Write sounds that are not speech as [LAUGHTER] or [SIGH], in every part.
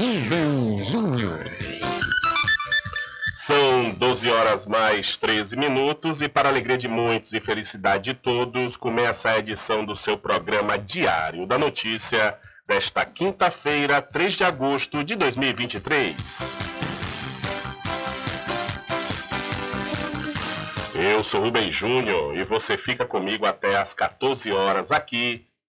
Rubem Júnior. São 12 horas mais 13 minutos e para alegria de muitos e felicidade de todos, começa a edição do seu programa Diário da Notícia desta quinta-feira, 3 de agosto de 2023. Eu sou Rubem Júnior e você fica comigo até às 14 horas aqui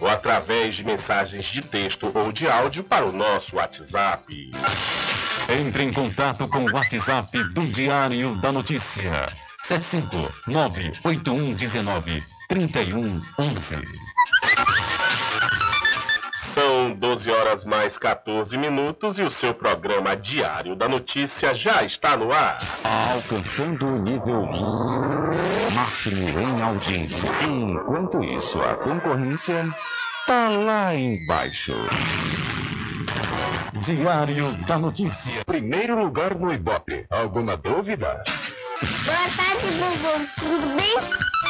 ou através de mensagens de texto ou de áudio para o nosso WhatsApp. Entre em contato com o WhatsApp do Diário da Notícia. 759-8119-3111. São 12 horas mais 14 minutos e o seu programa Diário da Notícia já está no ar. Alcançando o nível máximo em audiência. Enquanto isso, a concorrência tá lá embaixo. Diário da Notícia. Primeiro lugar no Ibope. Alguma dúvida? Boa tarde, Bubu. Tudo bem?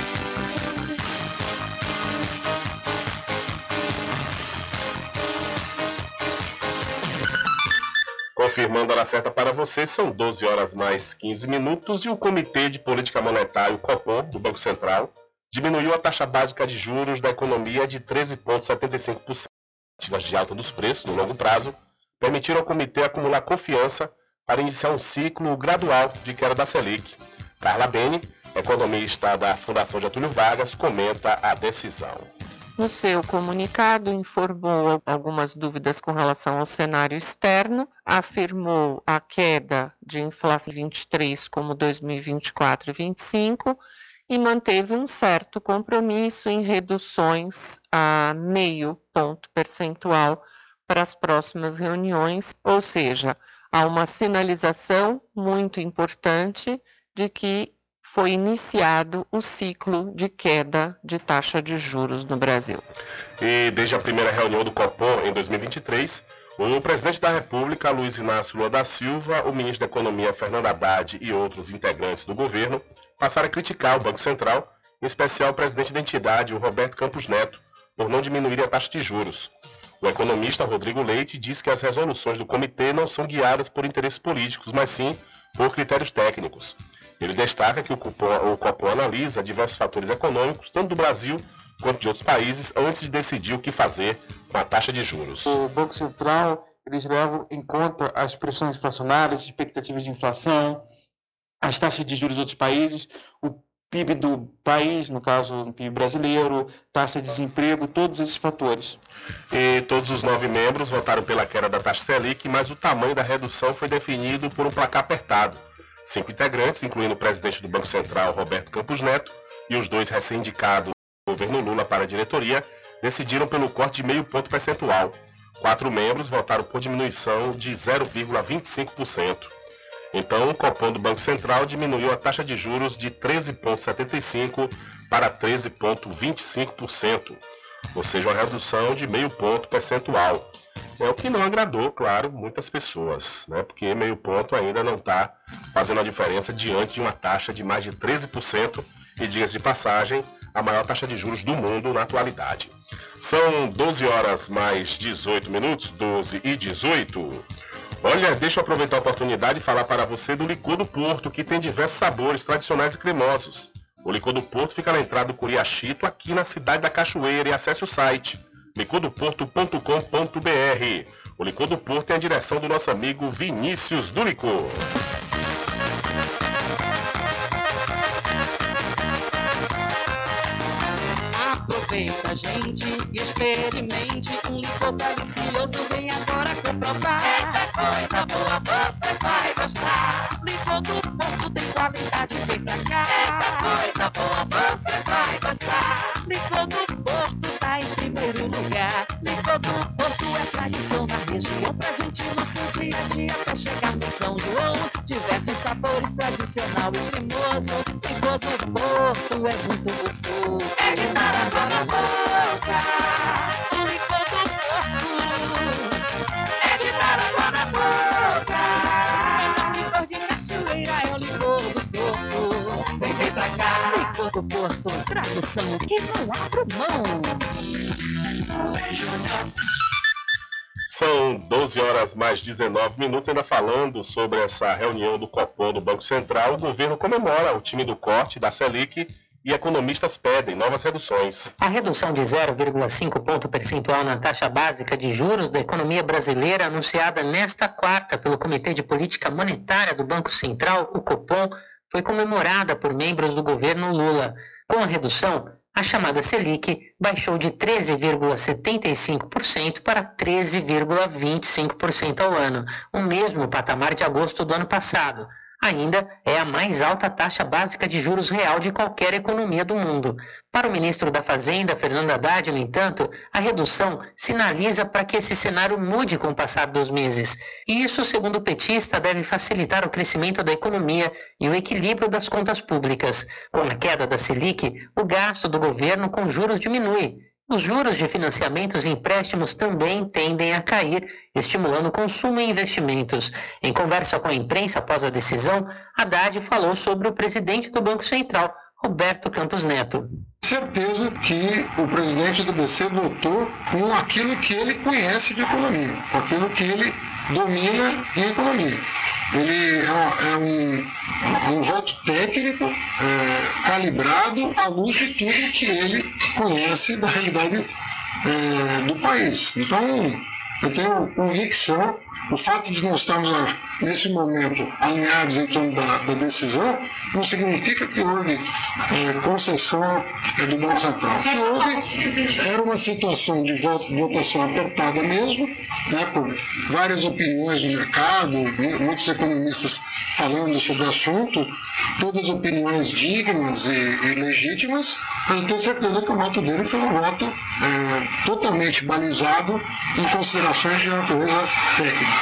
Confirmando a hora certa para você, são 12 horas mais 15 minutos e o Comitê de Política Monetária, o COPOM, do Banco Central, diminuiu a taxa básica de juros da economia de 13,75%. Ativas de alta dos preços no longo prazo permitiram ao comitê acumular confiança para iniciar um ciclo gradual de queda da Selic. Carla Beni, economista da Fundação Getúlio Vargas, comenta a decisão. No seu comunicado, informou algumas dúvidas com relação ao cenário externo, afirmou a queda de inflação 23 como 2024 e 2025 e manteve um certo compromisso em reduções a meio ponto percentual para as próximas reuniões, ou seja, há uma sinalização muito importante de que foi iniciado o ciclo de queda de taxa de juros no Brasil. E desde a primeira reunião do Copom em 2023, o presidente da República, Luiz Inácio Lula da Silva, o ministro da Economia, Fernando Haddad e outros integrantes do governo passaram a criticar o Banco Central, em especial o presidente da entidade, o Roberto Campos Neto, por não diminuir a taxa de juros. O economista Rodrigo Leite diz que as resoluções do comitê não são guiadas por interesses políticos, mas sim por critérios técnicos. Ele destaca que o Copom, o Copom analisa diversos fatores econômicos, tanto do Brasil quanto de outros países, antes de decidir o que fazer com a taxa de juros. O Banco Central eles levam em conta as pressões inflacionárias, expectativas de inflação, as taxas de juros dos outros países, o PIB do país, no caso o PIB brasileiro, taxa de desemprego, todos esses fatores. E todos os nove membros votaram pela queda da taxa Selic, mas o tamanho da redução foi definido por um placar apertado. Cinco integrantes, incluindo o presidente do Banco Central, Roberto Campos Neto, e os dois recém-indicados do governo Lula para a diretoria, decidiram pelo corte de meio ponto percentual. Quatro membros votaram por diminuição de 0,25%. Então, o Copom do Banco Central diminuiu a taxa de juros de 13,75% para 13,25%, ou seja, uma redução de meio ponto percentual. É o que não agradou, claro, muitas pessoas, né? porque meio ponto ainda não está fazendo a diferença diante de uma taxa de mais de 13% e, dias de passagem, a maior taxa de juros do mundo na atualidade. São 12 horas mais 18 minutos, 12 e 18. Olha, deixa eu aproveitar a oportunidade e falar para você do licor do Porto, que tem diversos sabores tradicionais e cremosos. O licor do Porto fica na entrada do Curiachito, aqui na cidade da Cachoeira, e acesse o site licordoporto.com.br. O Licor do Porto tem a direção do nosso amigo Vinícius do Licor. Aproveita, gente, experimente um licor delicioso. Vem agora comprovar. Eita coisa boa, você vai gostar. Licor do Porto tem qualidade, vem pra cá. Tradição na região, presente no seu dia a dia até chegar no São João. Diversos sabores, tradicional e cremoso. Licor do Porto é muito gostoso. É de dar água na boca. O licor do Porto é de dar água na boca. O licor de cachoeira é o licor do Porto. Vem, vem pra cá. Licor do Porto, tradução que não abro mão. São 12 horas mais 19 minutos, ainda falando sobre essa reunião do Copom do Banco Central. O governo comemora o time do corte da Selic e economistas pedem novas reduções. A redução de 0,5 ponto percentual na taxa básica de juros da economia brasileira, anunciada nesta quarta pelo Comitê de Política Monetária do Banco Central, o Copom, foi comemorada por membros do governo Lula. Com a redução, a chamada Selic baixou de 13,75% para 13,25% ao ano, o mesmo patamar de agosto do ano passado. Ainda é a mais alta taxa básica de juros real de qualquer economia do mundo. Para o ministro da Fazenda, Fernando Haddad, no entanto, a redução sinaliza para que esse cenário mude com o passar dos meses. E isso, segundo o petista, deve facilitar o crescimento da economia e o equilíbrio das contas públicas. Com a queda da Selic, o gasto do governo com juros diminui. Os juros de financiamentos e empréstimos também tendem a cair, estimulando consumo e investimentos. Em conversa com a imprensa após a decisão, Haddad falou sobre o presidente do Banco Central, Roberto Campos Neto. Certeza que o presidente do BC votou com aquilo que ele conhece de economia, com aquilo que ele domina em economia. Ele é, é um, um voto técnico é, calibrado à luz de tudo que ele conhece da realidade é, do país. Então, eu tenho convicção o fato de nós estarmos ah, nesse momento alinhados em torno da, da decisão não significa que houve é, concessão é, do Banco Central. O que houve era uma situação de votação apertada mesmo, né, por várias opiniões do mercado, muitos economistas falando sobre o assunto, todas opiniões dignas e, e legítimas. Eu tenho certeza que o voto dele foi um voto é, totalmente balizado em considerações de natureza técnica.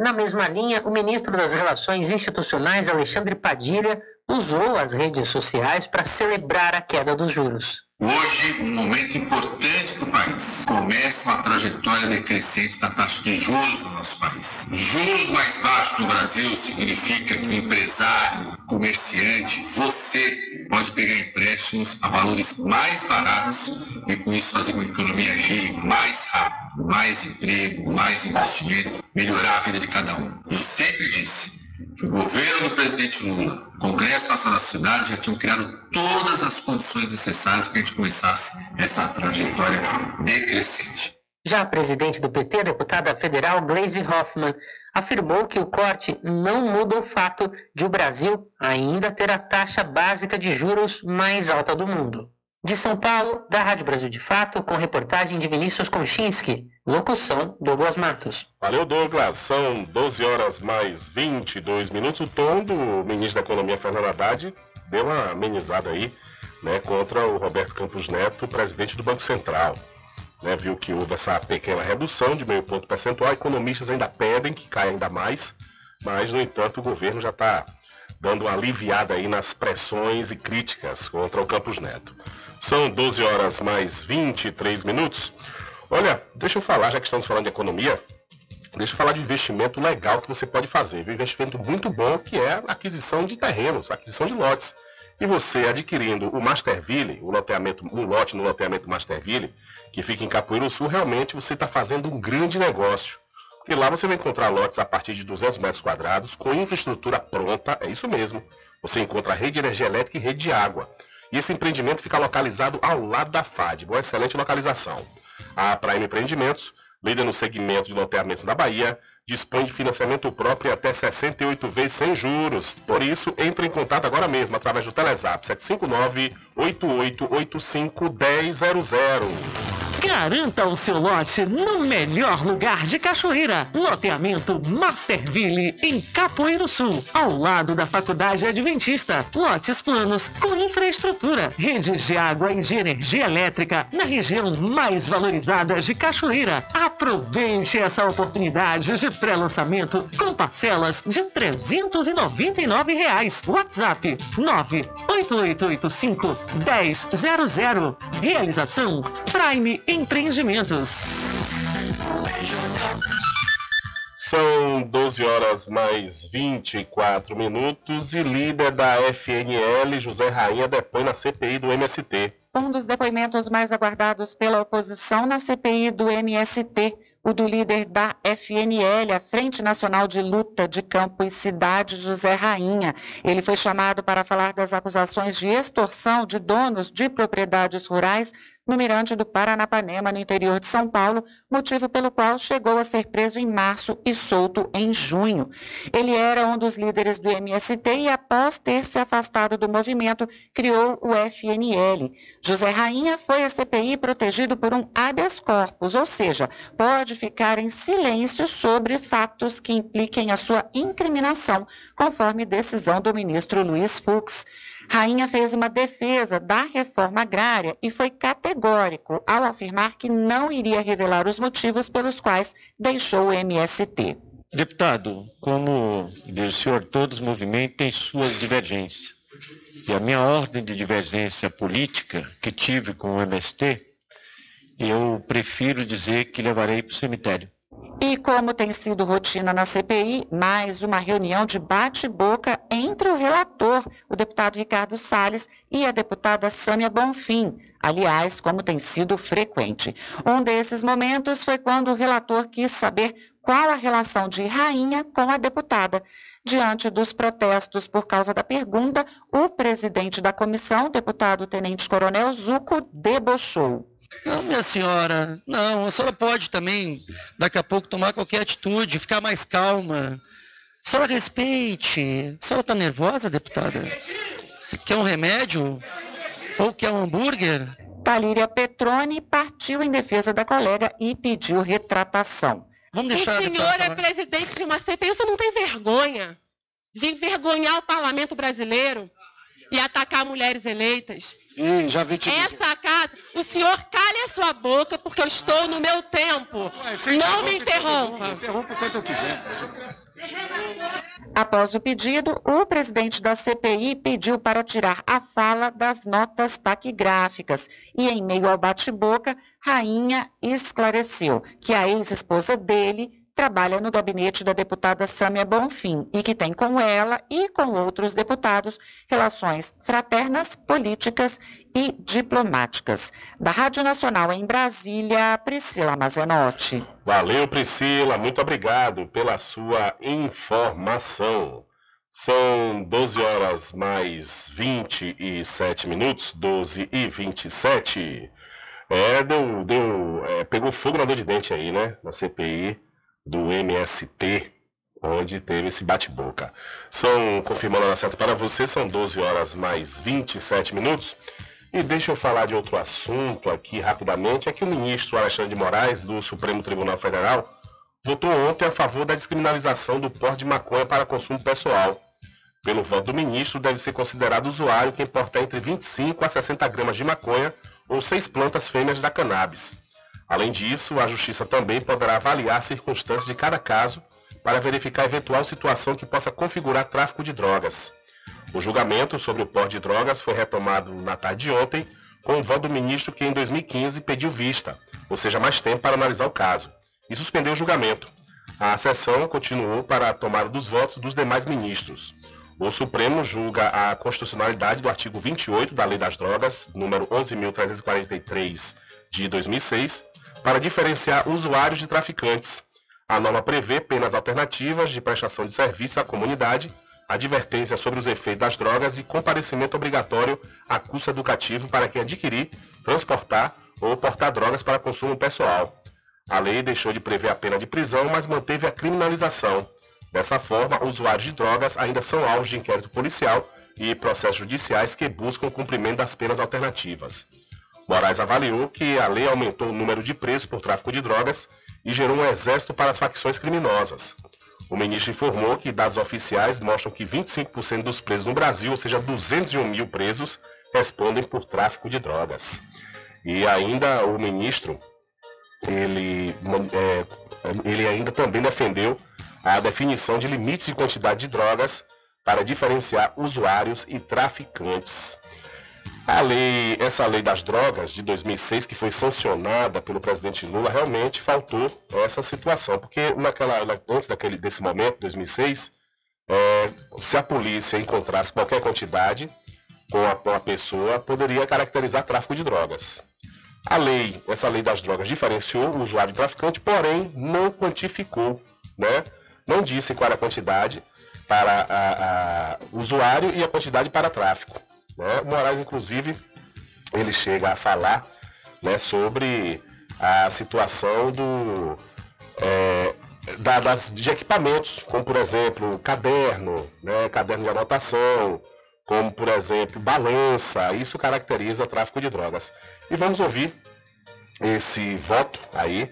Na mesma linha, o ministro das Relações Institucionais, Alexandre Padilha, usou as redes sociais para celebrar a queda dos juros. Hoje, um momento importante para o país. Começa uma trajetória decrescente da taxa de juros no nosso país. Juros mais baixos no Brasil significa que o empresário, comerciante, você pode pegar empréstimos a valores mais baratos e com isso fazer com que a economia gire mais rápido, mais emprego, mais investimento, melhorar a vida de cada um. Eu sempre disse, o governo do presidente Lula, o Congresso Nacional da Cidade já tinham criado todas as condições necessárias para que a gente começasse essa trajetória decrescente. Já a presidente do PT, a deputada federal Gleisi Hoffmann, afirmou que o corte não muda o fato de o Brasil ainda ter a taxa básica de juros mais alta do mundo. De São Paulo, da Rádio Brasil de Fato, com reportagem de Vinícius Konchinski. Locução, Douglas Matos. Valeu, Douglas. São 12 horas mais 22 minutos. O tom do ministro da Economia, Fernando Haddad, deu uma amenizada aí né, contra o Roberto Campos Neto, presidente do Banco Central. Né, viu que houve essa pequena redução de meio ponto percentual. Economistas ainda pedem que caia ainda mais, mas, no entanto, o governo já está dando uma aliviada aí nas pressões e críticas contra o Campos Neto. São 12 horas mais 23 minutos. Olha, deixa eu falar, já que estamos falando de economia, deixa eu falar de investimento legal que você pode fazer. Um investimento muito bom que é a aquisição de terrenos, aquisição de lotes. E você adquirindo o Masterville, o loteamento, um lote no loteamento Masterville, que fica em Capoeiro Sul, realmente você está fazendo um grande negócio. Porque lá você vai encontrar lotes a partir de 200 metros quadrados, com infraestrutura pronta, é isso mesmo. Você encontra rede de energia elétrica e rede de água. E esse empreendimento fica localizado ao lado da FAD, uma excelente localização. A Prime Empreendimentos, líder no segmento de loteamentos da Bahia, dispõe de financiamento próprio até 68 vezes sem juros. Por isso, entre em contato agora mesmo através do Telezap 759 8885 1000. Garanta o seu lote no melhor lugar de Cachoeira. Loteamento Masterville, em Capoeiro Sul, ao lado da Faculdade Adventista. Lotes planos com infraestrutura, redes de água e de energia elétrica na região mais valorizada de Cachoeira. Aproveite essa oportunidade de pré-lançamento com parcelas de 399 reais. WhatsApp 98885 1000. Realização Prime Empreendimentos. São 12 horas mais 24 minutos e líder da FNL, José Rainha, depõe na CPI do MST. Um dos depoimentos mais aguardados pela oposição na CPI do MST, o do líder da FNL, a Frente Nacional de Luta de Campo e Cidade, José Rainha. Ele foi chamado para falar das acusações de extorsão de donos de propriedades rurais no Mirante do Paranapanema, no interior de São Paulo, motivo pelo qual chegou a ser preso em março e solto em junho. Ele era um dos líderes do MST e, após ter se afastado do movimento, criou o FNL. José Rainha foi à CPI protegido por um habeas corpus, ou seja, pode ficar em silêncio sobre fatos que impliquem a sua incriminação, conforme decisão do ministro Luiz Fux. Rainha fez uma defesa da reforma agrária e foi categórico ao afirmar que não iria revelar os motivos pelos quais deixou o MST. Deputado, como o senhor, todos os movimentos têm suas divergências. E a minha ordem de divergência política que tive com o MST, eu prefiro dizer que levarei para o cemitério. E como tem sido rotina na CPI, mais uma reunião de bate-boca entre o relator, o deputado Ricardo Salles, e a deputada Sâmia Bonfim. Aliás, como tem sido frequente. Um desses momentos foi quando o relator quis saber qual a relação de Rainha com a deputada. Diante dos protestos por causa da pergunta, o presidente da comissão, deputado Tenente Coronel Zuco, debochou. Não, minha senhora, não, a senhora pode também, daqui a pouco, tomar qualquer atitude, ficar mais calma. A senhora respeite. A senhora está nervosa, deputada? Quer um remédio? Ou quer um hambúrguer? Talíria Petroni partiu em defesa da colega e pediu retratação. Vamos deixar o senhor é presidente de uma CPI, você não tem vergonha de envergonhar o parlamento brasileiro e atacar mulheres eleitas. Hum, já vi te Essa casa, o senhor cale a sua boca porque eu estou no meu tempo. Ué, não me interrompa. Interrompa quanto eu quiser. Após o pedido, o presidente da CPI pediu para tirar a fala das notas taquigráficas e, em meio ao bate-boca, Rainha esclareceu que a ex-esposa dele trabalha no gabinete da deputada Sâmia Bonfim e que tem com ela e com outros deputados relações fraternas, políticas e diplomáticas. Da Rádio Nacional em Brasília, Priscila Mazenotti. Valeu, Priscila, muito obrigado pela sua informação. São 12 horas mais 27 minutos, 12 e 27. É, deu, deu, é, pegou fogo na dor de dente aí, né? Na CPI do MST, onde teve esse bate-boca. São, confirmando a certa para você, são 12 horas mais 27 minutos. E deixa eu falar de outro assunto aqui rapidamente, é que o ministro Alexandre de Moraes, do Supremo Tribunal Federal, votou ontem a favor da descriminalização do porte de maconha para consumo pessoal. Pelo voto do ministro, deve ser considerado usuário quem portar entre 25 a 60 gramas de maconha ou seis plantas fêmeas da cannabis. Além disso, a Justiça também poderá avaliar as circunstâncias de cada caso para verificar eventual situação que possa configurar tráfico de drogas. O julgamento sobre o porte de drogas foi retomado na tarde de ontem, com o voto do ministro que em 2015 pediu vista, ou seja, mais tempo para analisar o caso, e suspendeu o julgamento. A sessão continuou para a tomada dos votos dos demais ministros. O Supremo julga a constitucionalidade do artigo 28 da Lei das Drogas, número 11.343 de 2006, para diferenciar usuários de traficantes. A norma prevê penas alternativas de prestação de serviço à comunidade, advertência sobre os efeitos das drogas e comparecimento obrigatório a curso educativo para quem adquirir, transportar ou portar drogas para consumo pessoal. A lei deixou de prever a pena de prisão, mas manteve a criminalização. Dessa forma, usuários de drogas ainda são alvos de inquérito policial e processos judiciais que buscam o cumprimento das penas alternativas. Moraes avaliou que a lei aumentou o número de presos por tráfico de drogas e gerou um exército para as facções criminosas. O ministro informou que dados oficiais mostram que 25% dos presos no Brasil, ou seja, 201 mil presos, respondem por tráfico de drogas. E ainda o ministro, ele, é, ele ainda também defendeu a definição de limites de quantidade de drogas para diferenciar usuários e traficantes. A lei, essa lei das drogas de 2006, que foi sancionada pelo presidente Lula, realmente faltou essa situação, porque naquela, antes daquele, desse momento, 2006, é, se a polícia encontrasse qualquer quantidade com a, com a pessoa, poderia caracterizar tráfico de drogas. A lei, essa lei das drogas diferenciou o usuário e traficante, porém não quantificou, né? Não disse qual era a quantidade para o usuário e a quantidade para tráfico. Né? O Moraes, inclusive, ele chega a falar né, sobre a situação do, é, da, das, de equipamentos, como por exemplo caderno, né, caderno de anotação, como por exemplo balança, isso caracteriza tráfico de drogas. E vamos ouvir esse voto aí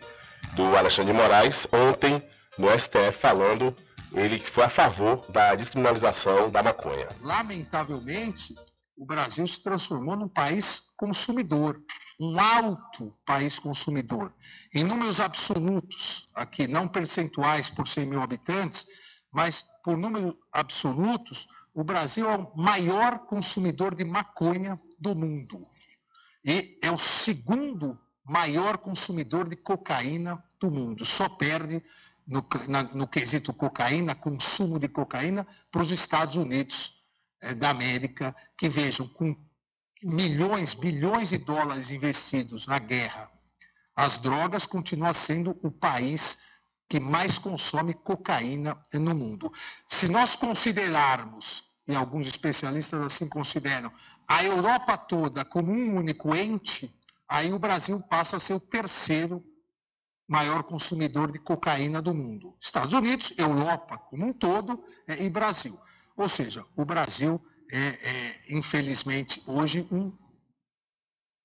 do Alexandre de Moraes ontem no STF falando ele que foi a favor da descriminalização da maconha. Lamentavelmente, o Brasil se transformou num país consumidor, um alto país consumidor. Em números absolutos, aqui não percentuais por 100 mil habitantes, mas por números absolutos, o Brasil é o maior consumidor de maconha do mundo. E é o segundo maior consumidor de cocaína do mundo. Só perde no, na, no quesito cocaína, consumo de cocaína, para os Estados Unidos da América, que vejam, com milhões, bilhões de dólares investidos na guerra, as drogas continuam sendo o país que mais consome cocaína no mundo. Se nós considerarmos, e alguns especialistas assim consideram, a Europa toda como um único ente, aí o Brasil passa a ser o terceiro maior consumidor de cocaína do mundo. Estados Unidos, Europa como um todo é, e Brasil. Ou seja, o Brasil é, é infelizmente, hoje um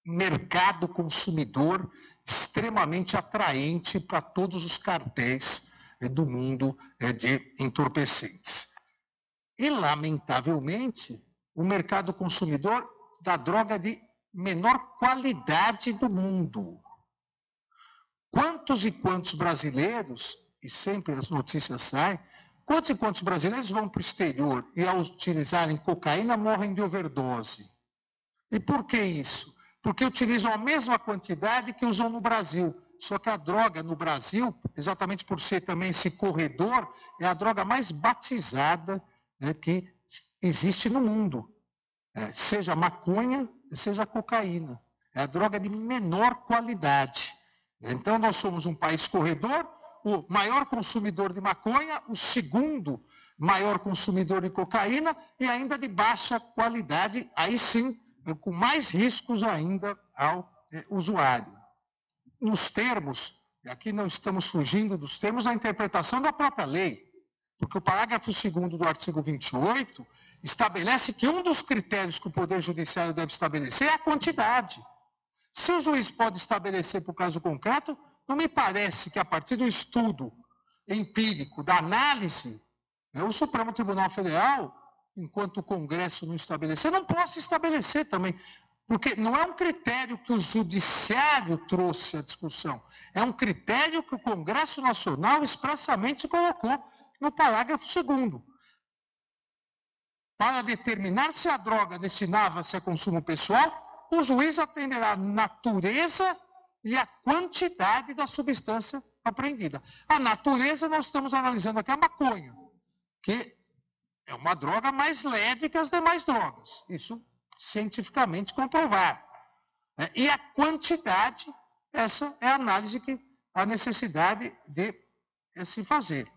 mercado consumidor extremamente atraente para todos os cartéis é, do mundo é, de entorpecentes. E, lamentavelmente, o mercado consumidor da droga de menor qualidade do mundo. Quantos e quantos brasileiros, e sempre as notícias saem, Quantos e quantos brasileiros vão para o exterior e, ao utilizarem cocaína, morrem de overdose? E por que isso? Porque utilizam a mesma quantidade que usam no Brasil. Só que a droga no Brasil, exatamente por ser também esse corredor, é a droga mais batizada né, que existe no mundo. É, seja maconha, seja cocaína. É a droga de menor qualidade. Então, nós somos um país corredor o maior consumidor de maconha, o segundo maior consumidor de cocaína e ainda de baixa qualidade, aí sim, com mais riscos ainda ao é, usuário. Nos termos, aqui não estamos fugindo dos termos da interpretação da própria lei, porque o parágrafo 2 do artigo 28 estabelece que um dos critérios que o Poder Judiciário deve estabelecer é a quantidade. Se o juiz pode estabelecer o caso concreto, não me parece que a partir do estudo empírico, da análise, né, o Supremo Tribunal Federal, enquanto o Congresso não estabelecer, não possa estabelecer também. Porque não é um critério que o Judiciário trouxe à discussão, é um critério que o Congresso Nacional expressamente colocou no parágrafo 2. Para determinar se a droga destinava-se a consumo pessoal, o juiz atenderá a natureza e a quantidade da substância apreendida. A natureza, nós estamos analisando aqui a maconha, que é uma droga mais leve que as demais drogas. Isso cientificamente comprovado. É, e a quantidade, essa é a análise que a necessidade de se fazer.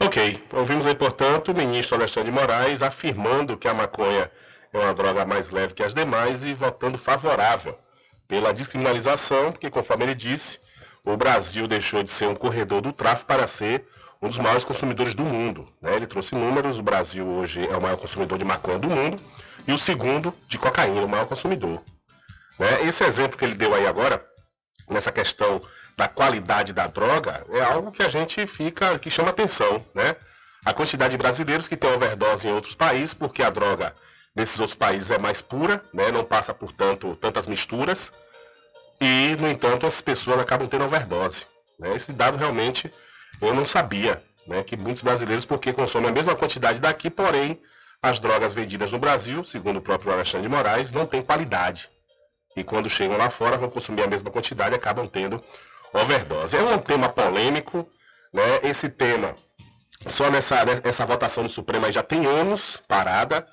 Ok, ouvimos aí, portanto, o ministro Alexandre de Moraes afirmando que a maconha é uma droga mais leve que as demais e votando favorável pela descriminalização, porque, conforme ele disse, o Brasil deixou de ser um corredor do tráfico para ser um dos maiores consumidores do mundo. Né? Ele trouxe números: o Brasil hoje é o maior consumidor de maconha do mundo e o segundo de cocaína, o maior consumidor. Né? Esse exemplo que ele deu aí agora, nessa questão da qualidade da droga, é algo que a gente fica, que chama atenção. Né? A quantidade de brasileiros que têm overdose em outros países, porque a droga nesses outros países é mais pura, né? não passa por tanto, tantas misturas, e, no entanto, as pessoas acabam tendo overdose. Né? Esse dado realmente eu não sabia, né? que muitos brasileiros, porque consomem a mesma quantidade daqui, porém as drogas vendidas no Brasil, segundo o próprio Alexandre de Moraes, não têm qualidade. E quando chegam lá fora, vão consumir a mesma quantidade e acabam tendo overdose. É um tema polêmico, né? Esse tema, só nessa, essa votação no Supremo já tem anos parada,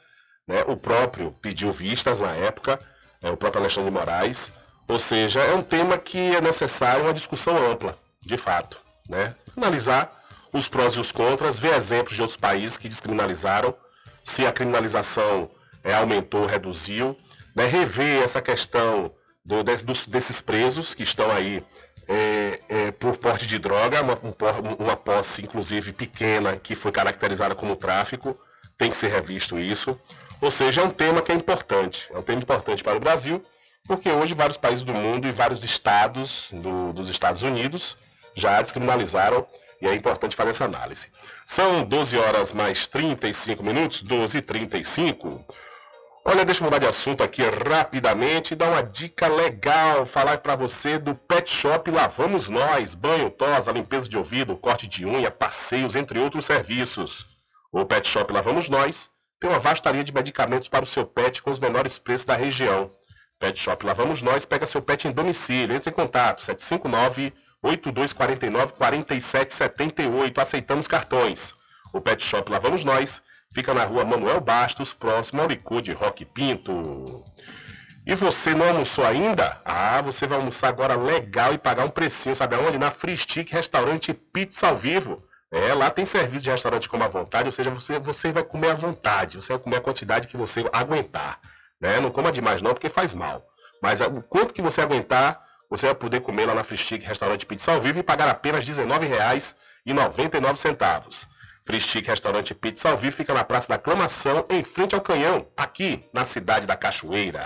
né? O próprio pediu vistas na época, é, o próprio Alexandre de Moraes. Ou seja, é um tema que é necessário uma discussão ampla, de fato, né? Analisar os prós e os contras, ver exemplos de outros países que descriminalizaram, se a criminalização é, aumentou, reduziu, né? rever essa questão do, dos, desses presos que estão aí é, é, por porte de droga, uma, um, uma posse inclusive pequena que foi caracterizada como tráfico, tem que ser revisto isso. Ou seja, é um tema que é importante, é um tema importante para o Brasil, porque hoje vários países do mundo e vários estados do, dos Estados Unidos já descriminalizaram e é importante fazer essa análise. São 12 horas mais 35 minutos, 12 e 35. Olha, deixa eu mudar de assunto aqui rapidamente e dar uma dica legal, falar para você do Pet Shop Lavamos Nós, banho, tosa, limpeza de ouvido, corte de unha, passeios, entre outros serviços. O Pet Shop Lavamos Nós tem uma vasta linha de medicamentos para o seu pet com os menores preços da região. Pet Shop Lavamos Nós pega seu pet em domicílio. Entre em contato 759 8249 4778. Aceitamos cartões. O Pet Shop Lavamos Nós fica na rua Manuel Bastos, próximo ao Licude Rock Pinto. E você não almoçou ainda? Ah, você vai almoçar agora legal e pagar um precinho, sabe aonde? Na Free Stick Restaurante Pizza ao Vivo. É, lá tem serviço de restaurante como à vontade, ou seja, você, você vai comer à vontade, você vai comer a quantidade que você aguentar. Né? Não coma demais não, porque faz mal. Mas o quanto que você aguentar, você vai poder comer lá na Fristic Restaurante Pizza ao Vivo e pagar apenas R$ 19,99. Fristic Restaurante Pizza ao Vivo fica na Praça da Aclamação, em frente ao Canhão, aqui na cidade da Cachoeira.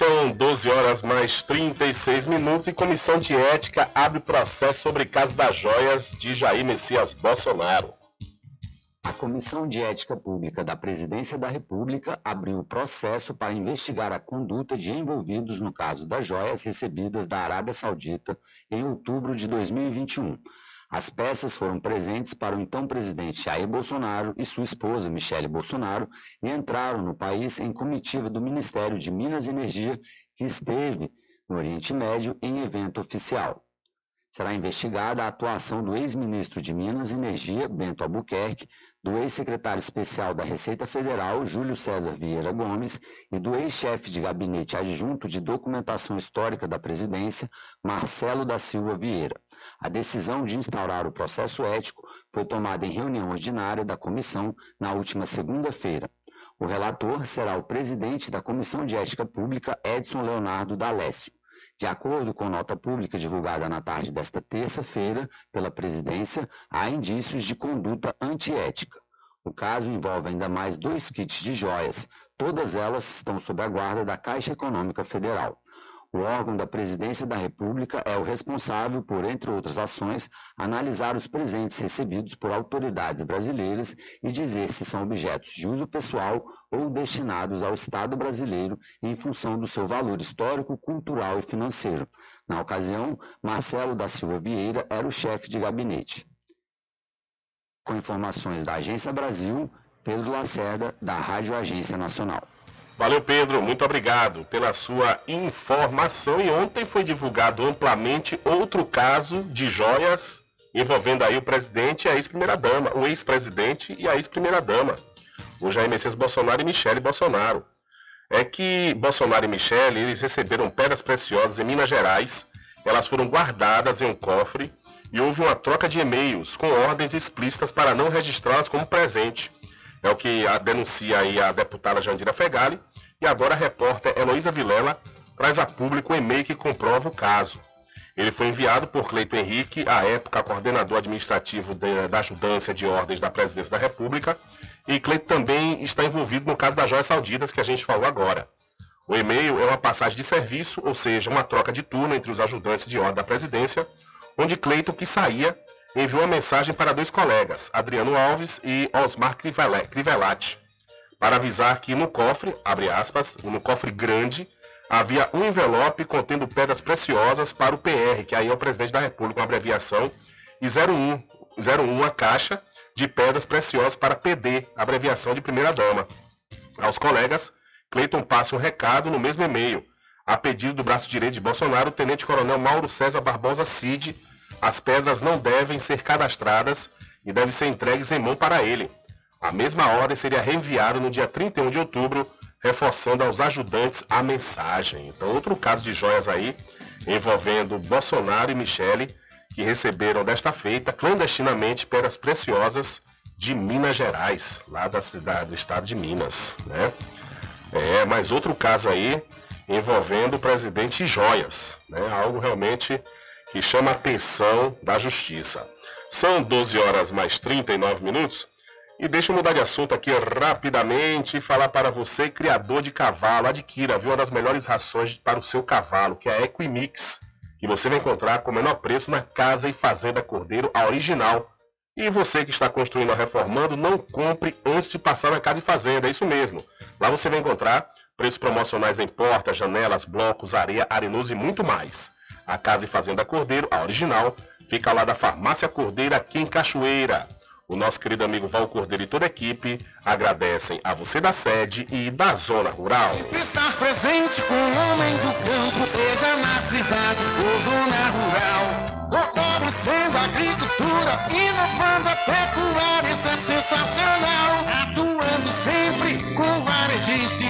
São 12 horas mais 36 minutos e Comissão de Ética abre processo sobre caso das joias de Jair Messias Bolsonaro. A Comissão de Ética Pública da Presidência da República abriu processo para investigar a conduta de envolvidos no caso das joias recebidas da Arábia Saudita em outubro de 2021. As peças foram presentes para o então presidente Jair Bolsonaro e sua esposa Michele Bolsonaro e entraram no país em comitiva do Ministério de Minas e Energia, que esteve no Oriente Médio em evento oficial. Será investigada a atuação do ex-ministro de Minas e Energia, Bento Albuquerque, do ex-secretário especial da Receita Federal, Júlio César Vieira Gomes, e do ex-chefe de gabinete adjunto de documentação histórica da presidência, Marcelo da Silva Vieira. A decisão de instaurar o processo ético foi tomada em reunião ordinária da comissão na última segunda-feira. O relator será o presidente da Comissão de Ética Pública, Edson Leonardo D'Alessio. De acordo com nota pública divulgada na tarde desta terça-feira pela presidência, há indícios de conduta antiética. O caso envolve ainda mais dois kits de joias. Todas elas estão sob a guarda da Caixa Econômica Federal. O órgão da Presidência da República é o responsável por, entre outras ações, analisar os presentes recebidos por autoridades brasileiras e dizer se são objetos de uso pessoal ou destinados ao Estado brasileiro em função do seu valor histórico, cultural e financeiro. Na ocasião, Marcelo da Silva Vieira era o chefe de gabinete. Com informações da Agência Brasil, Pedro Lacerda, da Rádio Agência Nacional. Valeu, Pedro. Muito obrigado pela sua informação. E ontem foi divulgado amplamente outro caso de joias envolvendo aí o presidente e a ex-primeira-dama, o ex-presidente e a ex-primeira-dama, o Jair Messias Bolsonaro e Michele Bolsonaro. É que Bolsonaro e Michele, eles receberam pedras preciosas em Minas Gerais, elas foram guardadas em um cofre e houve uma troca de e-mails com ordens explícitas para não registrá-las como presente. É o que denuncia aí a deputada Jandira Fegali, e agora a repórter Heloísa Vilela traz a público o e-mail que comprova o caso. Ele foi enviado por Cleito Henrique, à época coordenador administrativo de, da ajudância de ordens da Presidência da República, e Cleito também está envolvido no caso das joias sauditas que a gente falou agora. O e-mail é uma passagem de serviço, ou seja, uma troca de turno entre os ajudantes de ordem da presidência, onde Cleito, que saía, enviou uma mensagem para dois colegas, Adriano Alves e Osmar Crivellati, para avisar que no cofre, abre aspas, no cofre grande, havia um envelope contendo pedras preciosas para o PR, que aí é o presidente da República, uma abreviação, e 01, 01 a caixa de pedras preciosas para PD, abreviação de primeira dama. Aos colegas, Cleiton passa um recado no mesmo e-mail. A pedido do braço direito de Bolsonaro, o tenente-coronel Mauro César Barbosa Cid, as pedras não devem ser cadastradas e devem ser entregues em mão para ele. A mesma ordem seria reenviada no dia 31 de outubro, reforçando aos ajudantes a mensagem. Então, outro caso de joias aí, envolvendo Bolsonaro e Michele, que receberam desta feita clandestinamente pedras preciosas de Minas Gerais, lá da cidade do estado de Minas, né? É, mas outro caso aí envolvendo o presidente Joias, né? Algo realmente que chama a atenção da justiça. São 12 horas mais 39 minutos. E deixa eu mudar de assunto aqui rapidamente e falar para você, criador de cavalo, adquira, viu, uma das melhores rações para o seu cavalo, que é a Equimix, que você vai encontrar com o menor preço na Casa e Fazenda Cordeiro, a original. E você que está construindo ou reformando, não compre antes de passar na Casa e Fazenda, é isso mesmo. Lá você vai encontrar preços promocionais em portas, janelas, blocos, areia, arenoso e muito mais. A Casa e Fazenda Cordeiro, a original, fica lá da Farmácia Cordeira, aqui em Cachoeira. O nosso querido amigo Val Cordeiro e toda a equipe agradecem a você da sede e da zona rural. Estar presente com o homem do campo, seja na cidade ou zona rural. Fortalecendo a agricultura, inovando a pecuária, isso é sensacional. Atuando sempre com varejista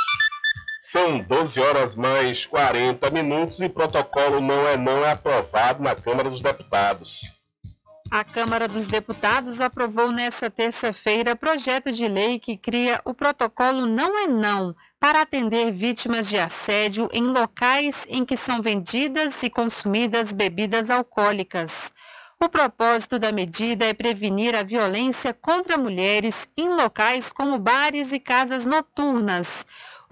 São 12 horas mais 40 minutos e protocolo não é não é aprovado na Câmara dos Deputados. A Câmara dos Deputados aprovou nesta terça-feira projeto de lei que cria o protocolo Não é Não para atender vítimas de assédio em locais em que são vendidas e consumidas bebidas alcoólicas. O propósito da medida é prevenir a violência contra mulheres em locais como bares e casas noturnas.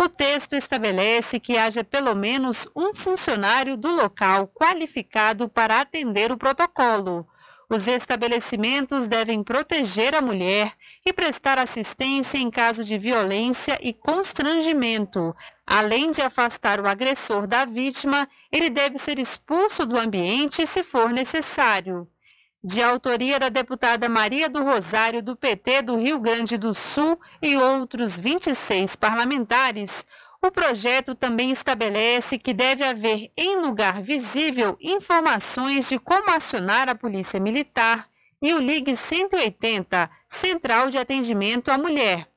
O texto estabelece que haja pelo menos um funcionário do local qualificado para atender o protocolo. Os estabelecimentos devem proteger a mulher e prestar assistência em caso de violência e constrangimento. Além de afastar o agressor da vítima, ele deve ser expulso do ambiente se for necessário. De autoria da deputada Maria do Rosário, do PT do Rio Grande do Sul e outros 26 parlamentares, o projeto também estabelece que deve haver em lugar visível informações de como acionar a Polícia Militar e o Ligue 180, Central de Atendimento à Mulher.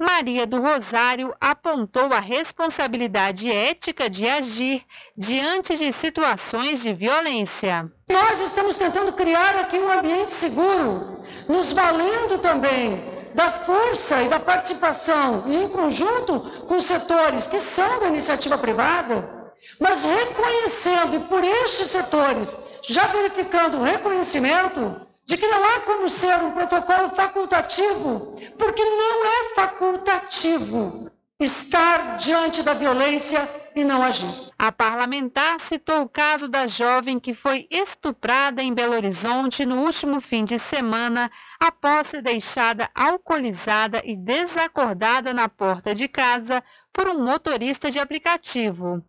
Maria do Rosário apontou a responsabilidade ética de agir diante de situações de violência. Nós estamos tentando criar aqui um ambiente seguro, nos valendo também da força e da participação, e em conjunto com setores que são da iniciativa privada, mas reconhecendo, e por estes setores, já verificando o reconhecimento de que não há como ser um protocolo facultativo, porque não é facultativo estar diante da violência e não agir. A parlamentar citou o caso da jovem que foi estuprada em Belo Horizonte no último fim de semana após ser deixada alcoolizada e desacordada na porta de casa por um motorista de aplicativo.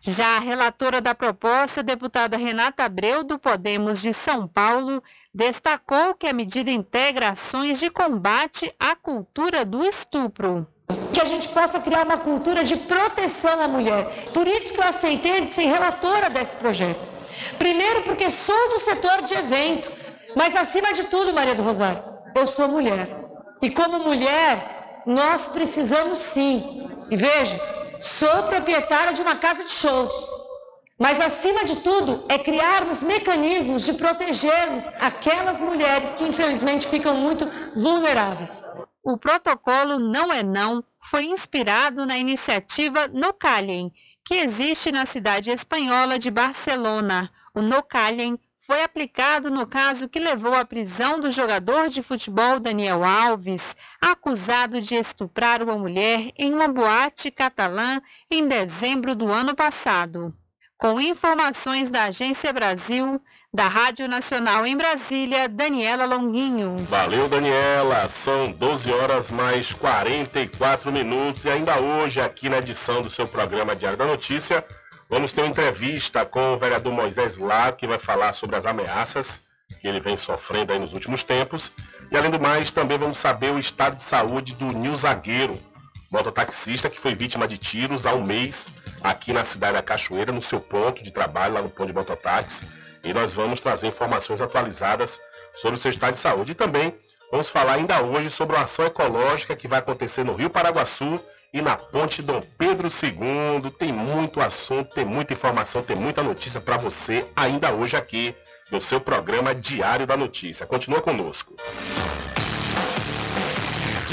Já a relatora da proposta, deputada Renata Abreu, do Podemos de São Paulo, destacou que a medida integra ações de combate à cultura do estupro que a gente possa criar uma cultura de proteção à mulher. Por isso que eu aceitei de ser relatora desse projeto. Primeiro, porque sou do setor de evento, mas acima de tudo, Maria do Rosário, eu sou mulher. E como mulher, nós precisamos sim. E veja, sou proprietária de uma casa de shows. Mas, acima de tudo, é criarmos mecanismos de protegermos aquelas mulheres que, infelizmente, ficam muito vulneráveis. O protocolo Não é Não foi inspirado na iniciativa No Calhem, que existe na cidade espanhola de Barcelona. O No Calhem foi aplicado no caso que levou à prisão do jogador de futebol Daniel Alves, acusado de estuprar uma mulher em uma boate catalã em dezembro do ano passado. Com informações da Agência Brasil, da Rádio Nacional em Brasília, Daniela Longuinho. Valeu, Daniela. São 12 horas mais 44 minutos e ainda hoje, aqui na edição do seu programa Diário da Notícia, vamos ter uma entrevista com o vereador Moisés Lá, que vai falar sobre as ameaças que ele vem sofrendo aí nos últimos tempos. E além do mais, também vamos saber o estado de saúde do Nil Zagueiro, mototaxista que foi vítima de tiros há um mês aqui na cidade da Cachoeira, no seu ponto de trabalho, lá no ponto de mototáxi. E nós vamos trazer informações atualizadas sobre o seu estado de saúde. E também vamos falar ainda hoje sobre uma ação ecológica que vai acontecer no Rio Paraguaçu e na Ponte Dom Pedro II. Tem muito assunto, tem muita informação, tem muita notícia para você ainda hoje aqui no seu programa Diário da Notícia. Continua conosco.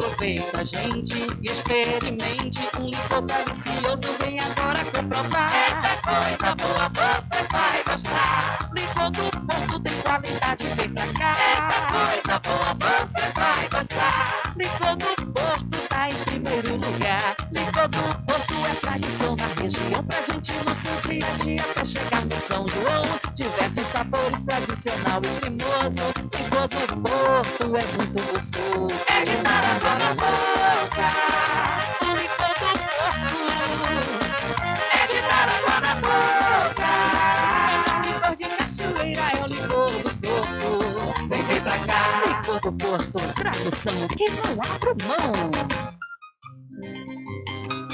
Aproveita, gente, e experimente um licor delicioso. Vem agora comprovar. Eita coisa boa, você vai gostar. Licor do Porto tem qualidade, vem pra cá. Eita coisa boa, você vai gostar. Licor do Porto tá em primeiro lugar. Licor do Porto é tradição na região, presente no seu dia a dia até chegar no São João. Diversos sabores, tradicional e cremoso. Licor do Porto é muito gostoso. É de água na boca. O licor do Porto é de água na boca. O licor de cachoeira é o licor do Porto. Vem, vem pra cá. Licor do Porto, tradução que não abro mão.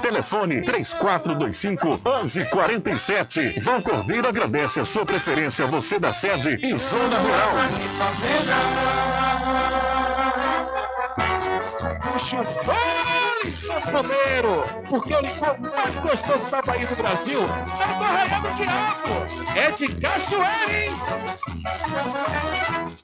Telefone 3425 1147. Vão Cordeiro agradece a sua preferência, você da sede e Zona Rural. Puxa, vai, sanfoneiro! Porque o licor mais gostoso da Bahia do Brasil é o Barraial do Diabo! É de cachoeira, hein?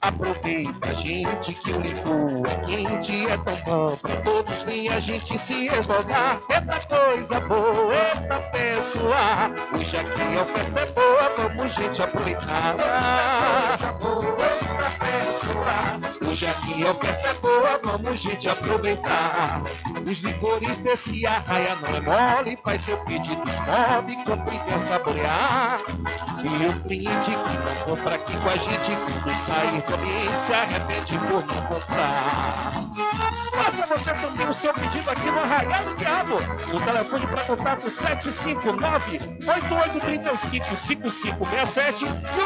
Aproveita, gente, que o licor é quente, é tão bom pra todos vir a gente se esmogar. Eita coisa boa, eita pessoa! Hoje aqui a oferta é boa, vamos, gente, aproveitar. Eita coisa boa, eita pessoa! Hoje aqui a oferta é boa, vamos gente aproveitar. Os licores desse arraia não é mole, faz seu pedido esmobe, compre saborear. E o cliente que não compra aqui com a gente, quando sair do ambiente, se arrepende por não comprar. Faça você também o seu pedido aqui no Arraial do Diabo. O telefone para contato 759-8835-5567 e o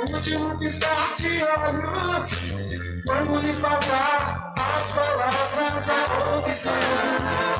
No último piscar de olhos. Quando lhe faltar as palavras, a opção.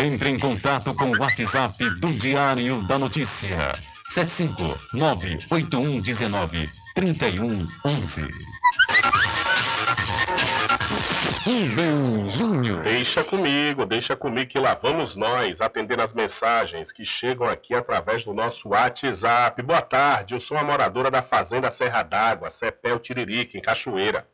Entre em contato com o WhatsApp do Diário da Notícia. 759-8119-3111. Rubem Júnior. Deixa comigo, deixa comigo que lá vamos nós atender as mensagens que chegam aqui através do nosso WhatsApp. Boa tarde, eu sou uma moradora da Fazenda Serra d'Água, Cepel Tiririca, em Cachoeira.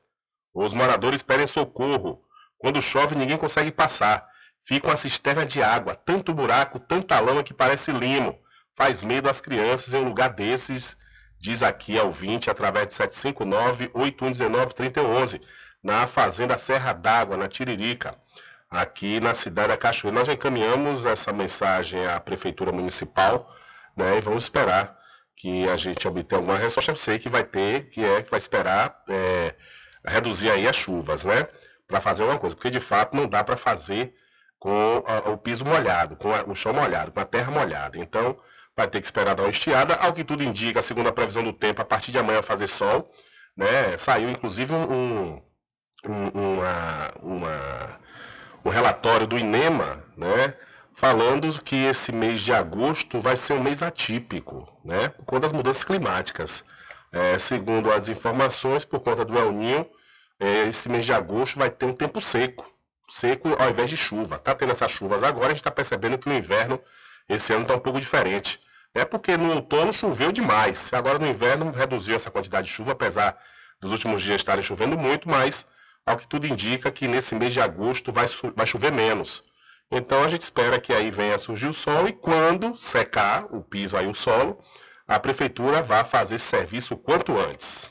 Os moradores pedem socorro. Quando chove, ninguém consegue passar. Fica uma cisterna de água, tanto buraco, tanta lama que parece limo. Faz medo às crianças em um lugar desses, diz aqui ao 20 através de 759-8119-3011, na Fazenda Serra d'Água, na Tiririca, aqui na cidade da Cachoeira. Nós encaminhamos essa mensagem à Prefeitura Municipal né, e vamos esperar que a gente obtenha alguma resposta. Eu sei que vai ter, que é que vai esperar é, reduzir aí as chuvas, né? Para fazer alguma coisa, porque de fato não dá para fazer com a, o piso molhado, com a, o chão molhado, com a terra molhada. Então, vai ter que esperar dar uma estiada. Ao que tudo indica, segundo a previsão do tempo, a partir de amanhã fazer sol. Né? Saiu inclusive um, um, uma, uma, um relatório do INEMA, né? falando que esse mês de agosto vai ser um mês atípico, né? por conta das mudanças climáticas. É, segundo as informações, por conta do El Ninho, é, esse mês de agosto vai ter um tempo seco seco ao invés de chuva. Tá tendo essas chuvas agora, a gente está percebendo que o inverno esse ano está um pouco diferente. É porque no outono choveu demais. Agora no inverno reduziu essa quantidade de chuva, apesar dos últimos dias estarem chovendo muito, mas ao que tudo indica que nesse mês de agosto vai, vai chover menos. Então a gente espera que aí venha surgir o sol e quando secar o piso aí o solo, a prefeitura vá fazer esse serviço o quanto antes.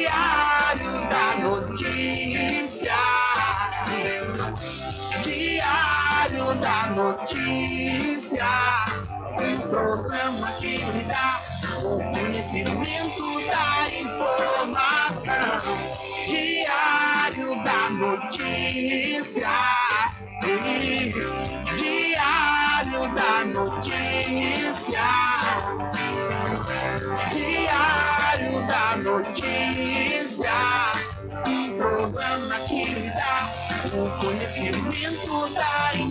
da Notícia, um programa que lhe dá o conhecimento da informação. Diário da Notícia. Diário da Notícia. Diário da Notícia. Um programa que lhe dá o conhecimento da informação.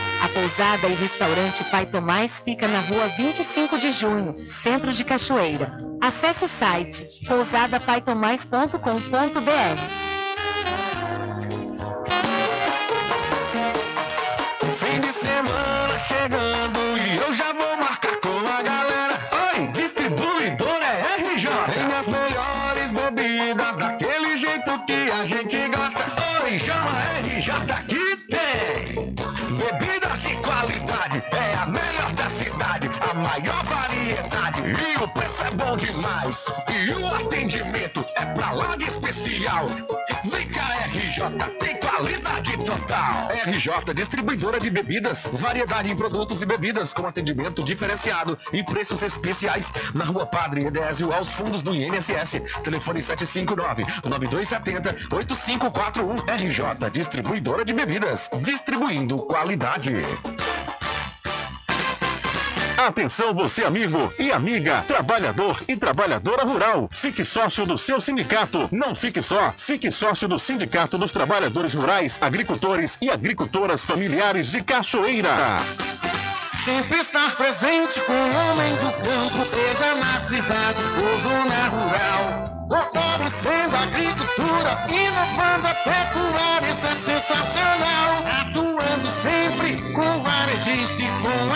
A pousada e restaurante Pai Tomás fica na rua 25 de junho, centro de Cachoeira. Acesse o site pousadapaitomais.com.br. bom demais. E o atendimento é pra lá de especial. Cá, RJ, tem qualidade total. RJ Distribuidora de Bebidas, variedade em produtos e bebidas com atendimento diferenciado e preços especiais na Rua Padre Edésio, aos fundos do INSS. Telefone 759-9270-8541. RJ Distribuidora de Bebidas, distribuindo qualidade. Atenção você amigo e amiga, trabalhador e trabalhadora rural. Fique sócio do seu sindicato. Não fique só, fique sócio do Sindicato dos Trabalhadores Rurais, Agricultores e Agricultoras Familiares de Cachoeira. Sempre estar presente com o homem do campo, seja na cidade ou zona rural. Fortalecendo a agricultura, inovando a pecuária, isso é sensacional. Atuando sempre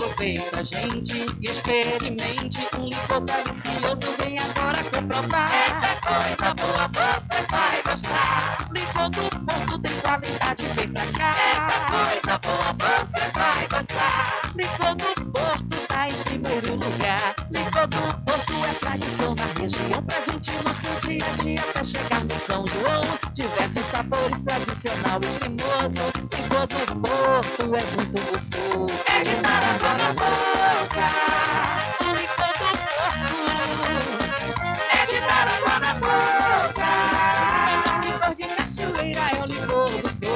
Aproveita, gente, experimente um licor delicioso. Vem agora comprovar. É coisa boa, você vai gostar. Licor do Porto tem qualidade, vem pra cá. É coisa boa, você vai gostar. Licor do Porto tá em primeiro lugar. Licor do Porto é tradição na região, seu a dia até chegar no São João. Diversos sabores, tradicional e cremoso. Licor do Porto é muito gostoso. É de água na boca. O Porto é de água na boca. O licor de cachoeira é o do Porto.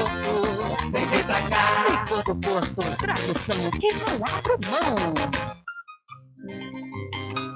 Vem, vem pra cá. Licor do Porto, tradução que não abro mão.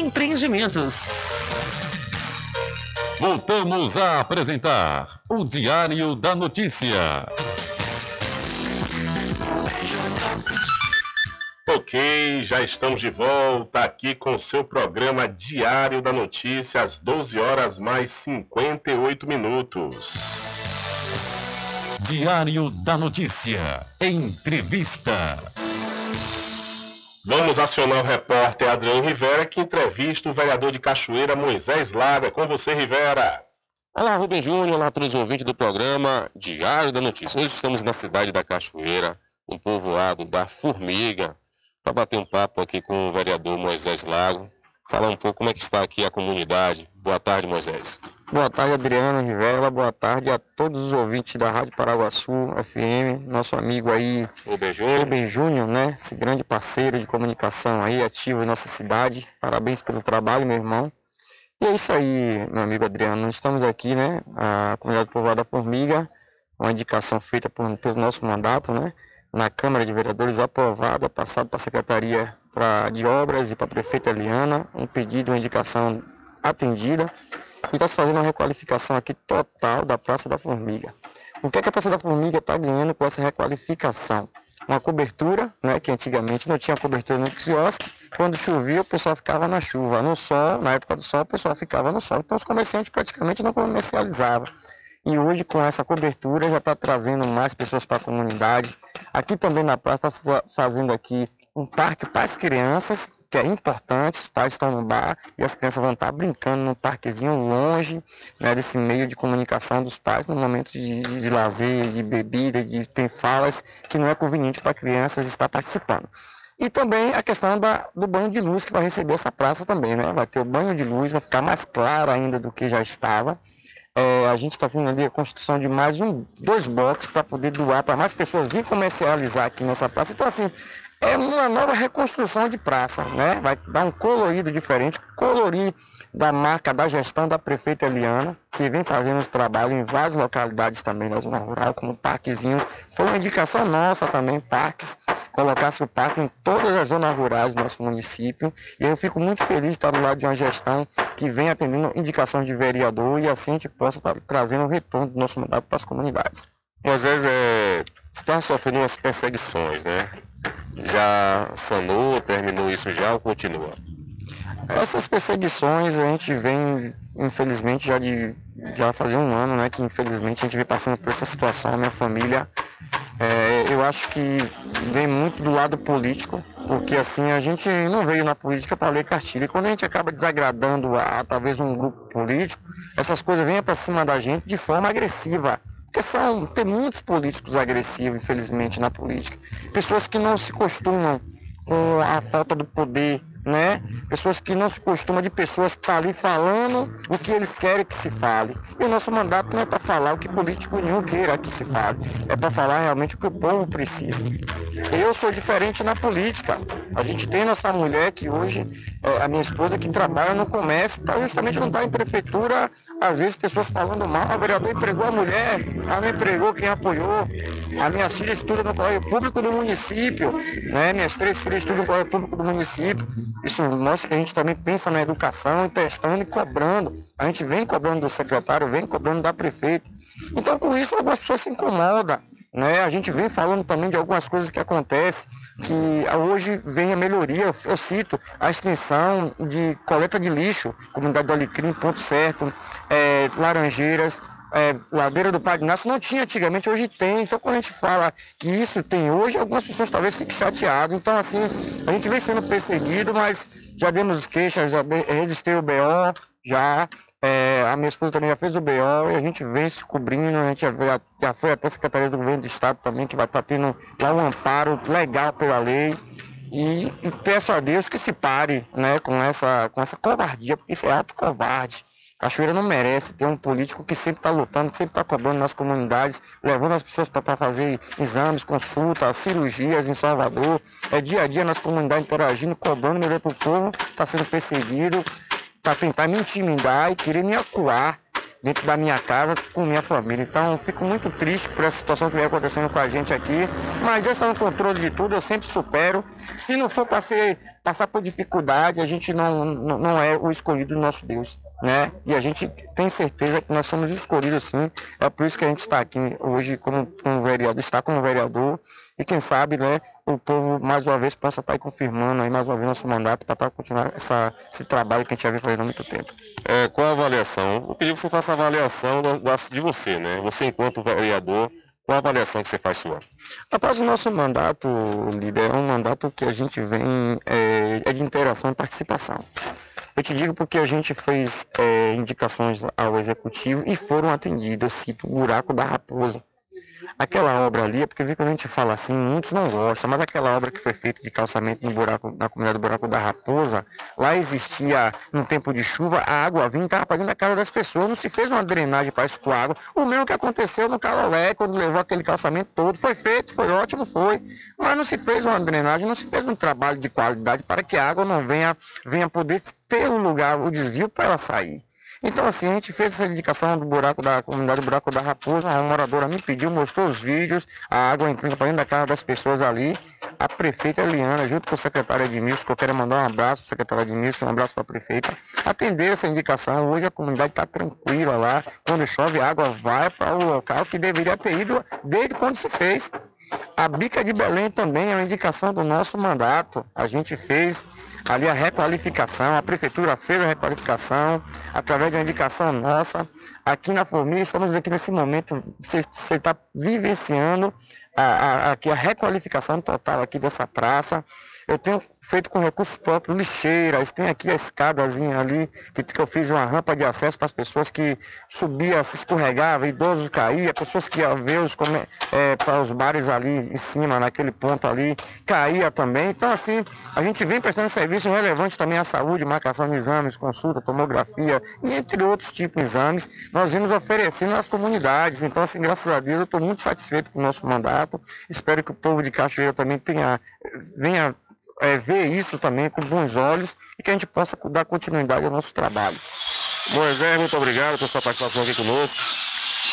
Empreendimentos. Voltamos a apresentar o Diário da Notícia. Ok, já estamos de volta aqui com o seu programa Diário da Notícia, às 12 horas mais 58 minutos. Diário da Notícia. Entrevista. Vamos acionar o repórter Adriano Rivera, que entrevista o vereador de Cachoeira, Moisés Lara. Com você, Rivera. Olá, Rubem Júnior, olá todos os ouvintes do programa Diário da Notícia. Hoje estamos na cidade da Cachoeira, um povoado da Formiga, para bater um papo aqui com o vereador Moisés Lago, falar um pouco como é que está aqui a comunidade. Boa tarde, Moisés. Boa tarde, Adriana Rivela. Boa tarde a todos os ouvintes da Rádio Paraguaçu FM, nosso amigo aí, Rubem Júnior. Rubem Júnior, né? Esse grande parceiro de comunicação aí, ativo em nossa cidade. Parabéns pelo trabalho, meu irmão. E é isso aí, meu amigo Adriano. Nós estamos aqui, né? A comunidade povoada Formiga, uma indicação feita por, pelo nosso mandato, né? Na Câmara de Vereadores aprovada, passado para a Secretaria pra, de Obras e para a Prefeita Eliana, um pedido, uma indicação atendida. E está se fazendo uma requalificação aqui total da Praça da Formiga. O que, é que a Praça da Formiga está ganhando com essa requalificação? Uma cobertura, né, que antigamente não tinha cobertura no quiosque. Quando chovia, o pessoal ficava na chuva. No sol, na época do sol, o pessoal ficava no sol. Então os comerciantes praticamente não comercializavam. E hoje, com essa cobertura, já está trazendo mais pessoas para a comunidade. Aqui também na praça está fazendo aqui um parque para as crianças, que é importante, os pais estão no bar e as crianças vão estar brincando num parquezinho longe né, desse meio de comunicação dos pais no momento de, de, de lazer, de bebida, de tem falas que não é conveniente para crianças estar participando. E também a questão da, do banho de luz que vai receber essa praça também, né? Vai ter o banho de luz, vai ficar mais claro ainda do que já estava. É, a gente está vendo ali a construção de mais um, dois blocos para poder doar para mais pessoas virem comercializar aqui nessa praça. Então, assim, é uma nova reconstrução de praça, né? Vai dar um colorido diferente, colorir da marca da gestão da prefeita Eliana, que vem fazendo os trabalhos em várias localidades também na zona rural, como parquezinhos. Foi uma indicação nossa também, parques, colocasse o parque em todas as zonas rurais do nosso município. E eu fico muito feliz de estar do lado de uma gestão que vem atendendo indicações de vereador e assim a gente possa estar trazendo o retorno do nosso mandato para as comunidades. Moisés, é, está sofrendo umas perseguições, né? Já sanou, terminou isso já ou continua? Essas perseguições a gente vem, infelizmente, já de já fazer um ano, né? Que infelizmente a gente vem passando por essa situação, minha família. É, eu acho que vem muito do lado político, porque assim a gente não veio na política para ler cartilha. E quando a gente acaba desagradando a talvez um grupo político, essas coisas vêm para cima da gente de forma agressiva. São, tem muitos políticos agressivos, infelizmente, na política. Pessoas que não se costumam com a falta do poder, né? Pessoas que não se costumam de pessoas que estão ali falando o que eles querem que se fale. E o nosso mandato não é para falar o que político nenhum queira que se fale, é para falar realmente o que o povo precisa. Eu sou diferente na política. A gente tem nossa mulher que hoje, é a minha esposa, que trabalha no comércio, para justamente não estar em prefeitura, às vezes pessoas falando mal, o vereador empregou a mulher, ela não empregou quem apoiou. A minha filha estuda no colégio público do município, né? Minhas três filhas estudam no colégio público do município. Isso mostra que a gente também pensa na educação e testando e cobrando. A gente vem cobrando do secretário, vem cobrando da prefeita. Então, com isso, algumas pessoas se incomodam. Né? A gente vem falando também de algumas coisas que acontecem, que hoje vem a melhoria, eu cito a extensão de coleta de lixo, comunidade do Alecrim, ponto certo, é, Laranjeiras, é, Ladeira do Padre Inácio não tinha antigamente, hoje tem. Então, quando a gente fala que isso tem hoje, algumas pessoas talvez fiquem chateadas. Então, assim, a gente vem sendo perseguido, mas já demos queixas, já resistiu o BO, já. É, a minha esposa também já fez o BO e a gente vem se cobrindo, a gente já, já foi até a Secretaria do Governo do Estado também, que vai estar tendo lá um amparo legal pela lei. E, e, peço a Deus que se pare né, com, essa, com essa covardia, porque isso é ato covarde. Cachoeira não merece ter um político que sempre está lutando, que sempre está cobrando nas comunidades, levando as pessoas para fazer exames, consultas, cirurgias em Salvador. É dia a dia nas comunidades interagindo, cobrando melhor para o povo, está sendo perseguido, para tentar me intimidar e querer me acuar dentro da minha casa com minha família. Então, fico muito triste por essa situação que vem acontecendo com a gente aqui, mas Deus está no controle de tudo, eu sempre supero. Se não for para passar por dificuldade, a gente não, não, não é o escolhido do nosso Deus né? E a gente tem certeza que nós somos escolhidos sim. É por isso que a gente está aqui hoje como, como vereador, está como vereador. E quem sabe, né, o povo mais uma vez possa estar tá confirmando aí mais uma vez nosso mandato para tá, continuar essa, esse trabalho que a gente já vem fazendo há muito tempo. É, qual a avaliação? Eu pedi que você faça a avaliação da, de você, né? Você enquanto vereador, qual a avaliação que você faz sua? Após o nosso mandato, líder, é um mandato que a gente vem é, é de interação e participação. Eu te digo porque a gente fez é, indicações ao executivo e foram atendidas. Eu cito o buraco da raposa. Aquela obra ali, é porque vê quando a gente fala assim, muitos não gostam, mas aquela obra que foi feita de calçamento no buraco, na comunidade do Buraco da Raposa, lá existia, no tempo de chuva, a água vinha e estava para dentro da casa das pessoas, não se fez uma drenagem para escoar água. O mesmo que aconteceu no Calolé, quando levou aquele calçamento todo, foi feito, foi ótimo, foi, mas não se fez uma drenagem, não se fez um trabalho de qualidade para que a água não venha, venha poder ter um lugar, o desvio para ela sair. Então, assim, a gente fez essa indicação do buraco da comunidade Buraco da Raposa. Uma moradora me pediu, mostrou os vídeos, a água entrando para dentro da casa das pessoas ali. A prefeita Eliana, junto com o secretário Edmilson, que eu quero mandar um abraço para o secretário Edmilson, um abraço para a prefeita, atender essa indicação. Hoje a comunidade está tranquila lá. Quando chove, a água vai para o local que deveria ter ido desde quando se fez. A Bica de Belém também é uma indicação do nosso mandato. A gente fez ali a requalificação, a prefeitura fez a requalificação através de uma indicação nossa. Aqui na Formiga, estamos aqui nesse momento, você está vivenciando a, a, aqui a requalificação total aqui dessa praça. Eu tenho feito com recursos próprios, lixeiras, tem aqui a escadazinha ali, que, que eu fiz uma rampa de acesso para as pessoas que subia, se escorregava, idosos caía, pessoas que iam ver os, é, para os bares ali em cima, naquele ponto ali, caía também. Então, assim, a gente vem prestando serviço relevante também à saúde, marcação de exames, consulta, tomografia, e entre outros tipos de exames, nós vimos oferecendo às comunidades. Então, assim, graças a Deus, eu estou muito satisfeito com o nosso mandato. Espero que o povo de Cachoeira também tenha, venha é, ver isso também com bons olhos e que a gente possa dar continuidade ao nosso trabalho. Moisés, muito obrigado pela sua participação aqui conosco.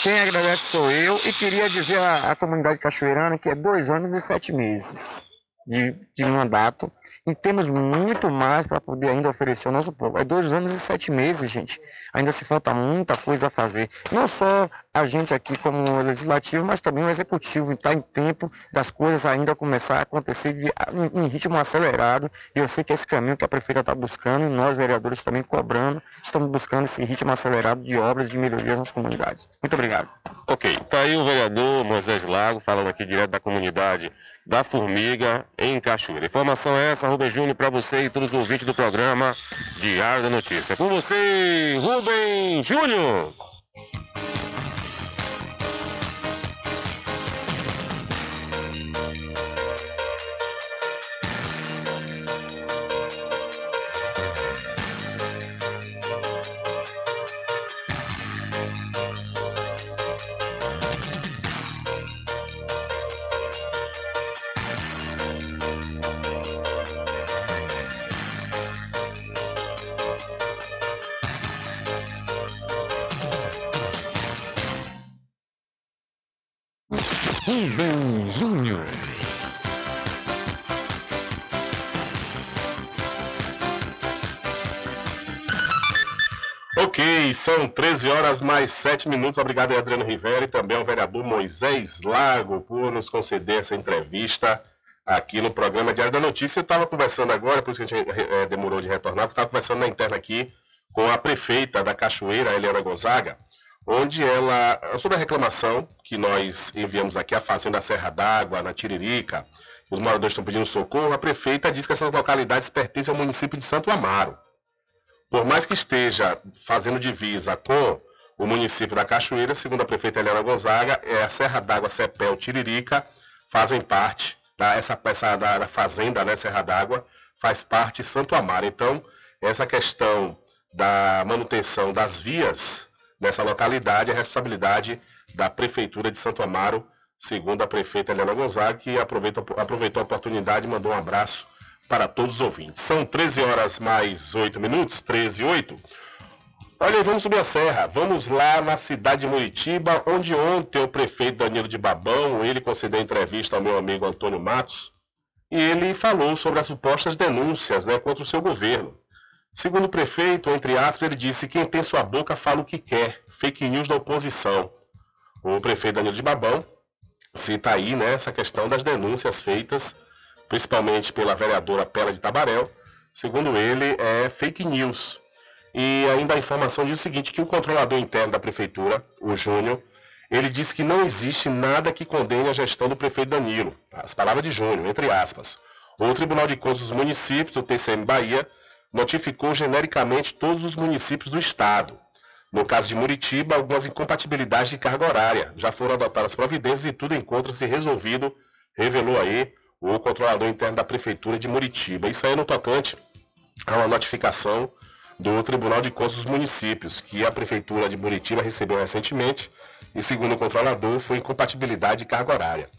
Quem agradece sou eu e queria dizer à, à comunidade cachoeirana que é dois anos e sete meses de, de mandato e temos muito mais para poder ainda oferecer ao nosso povo. É dois anos e sete meses, gente. Ainda se falta muita coisa a fazer. Não só a gente aqui como legislativo, mas também o executivo. Está em tempo das coisas ainda começar a acontecer de, em, em ritmo acelerado. E eu sei que esse caminho que a prefeita está buscando e nós, vereadores, também cobrando, estamos buscando esse ritmo acelerado de obras de melhorias nas comunidades. Muito obrigado. Ok, tá aí o vereador Moisés Lago falando aqui direto da comunidade da Formiga em Cachoeira. Informação é essa, Rubem Júnior, para você e todos os ouvintes do programa Diário da Notícia. Com você, Rubem Júnior. São 13 horas mais 7 minutos. Obrigado, Adriano Rivera, e também ao vereador Moisés Lago por nos conceder essa entrevista aqui no programa Diário da Notícia. Eu estava conversando agora, por isso que a gente é, demorou de retornar, porque estava conversando na interna aqui com a prefeita da Cachoeira, Eliana Gonzaga, onde ela, sobre a reclamação que nós enviamos aqui à Fazenda Serra d'Água, na Tiririca, os moradores estão pedindo socorro, a prefeita diz que essas localidades pertencem ao município de Santo Amaro. Por mais que esteja fazendo divisa com o município da Cachoeira, segundo a prefeita Helena Gonzaga, é a Serra d'Água, Cepel, Tiririca, fazem parte da, essa, essa da, da fazenda, né, Serra d'Água, faz parte de Santo Amaro. Então, essa questão da manutenção das vias nessa localidade é responsabilidade da Prefeitura de Santo Amaro, segundo a prefeita Helena Gonzaga, que aproveitou, aproveitou a oportunidade e mandou um abraço para todos os ouvintes. São 13 horas mais 8 minutos, 13 e 8. Olha, vamos subir a serra. Vamos lá na cidade de Muritiba, onde ontem o prefeito Danilo de Babão, ele concedeu entrevista ao meu amigo Antônio Matos, e ele falou sobre as supostas denúncias né, contra o seu governo. Segundo o prefeito, entre aspas, ele disse: quem tem sua boca fala o que quer. Fake news da oposição. O prefeito Danilo de Babão cita aí né, essa questão das denúncias feitas, principalmente pela vereadora Pela de Tabarel. Segundo ele, é fake news. E ainda a informação diz o seguinte, que o controlador interno da prefeitura, o Júnior, ele disse que não existe nada que condene a gestão do prefeito Danilo. As palavras de Júnior, entre aspas. O Tribunal de Contas dos Municípios, o TCM Bahia, notificou genericamente todos os municípios do estado. No caso de Muritiba, algumas incompatibilidades de carga horária. Já foram adotadas providências e tudo encontra-se resolvido, revelou aí o controlador interno da Prefeitura de Muritiba. Isso aí no tocante a uma notificação do Tribunal de Contas dos Municípios, que a Prefeitura de Muritiba recebeu recentemente, e segundo o controlador, foi incompatibilidade de carga horária.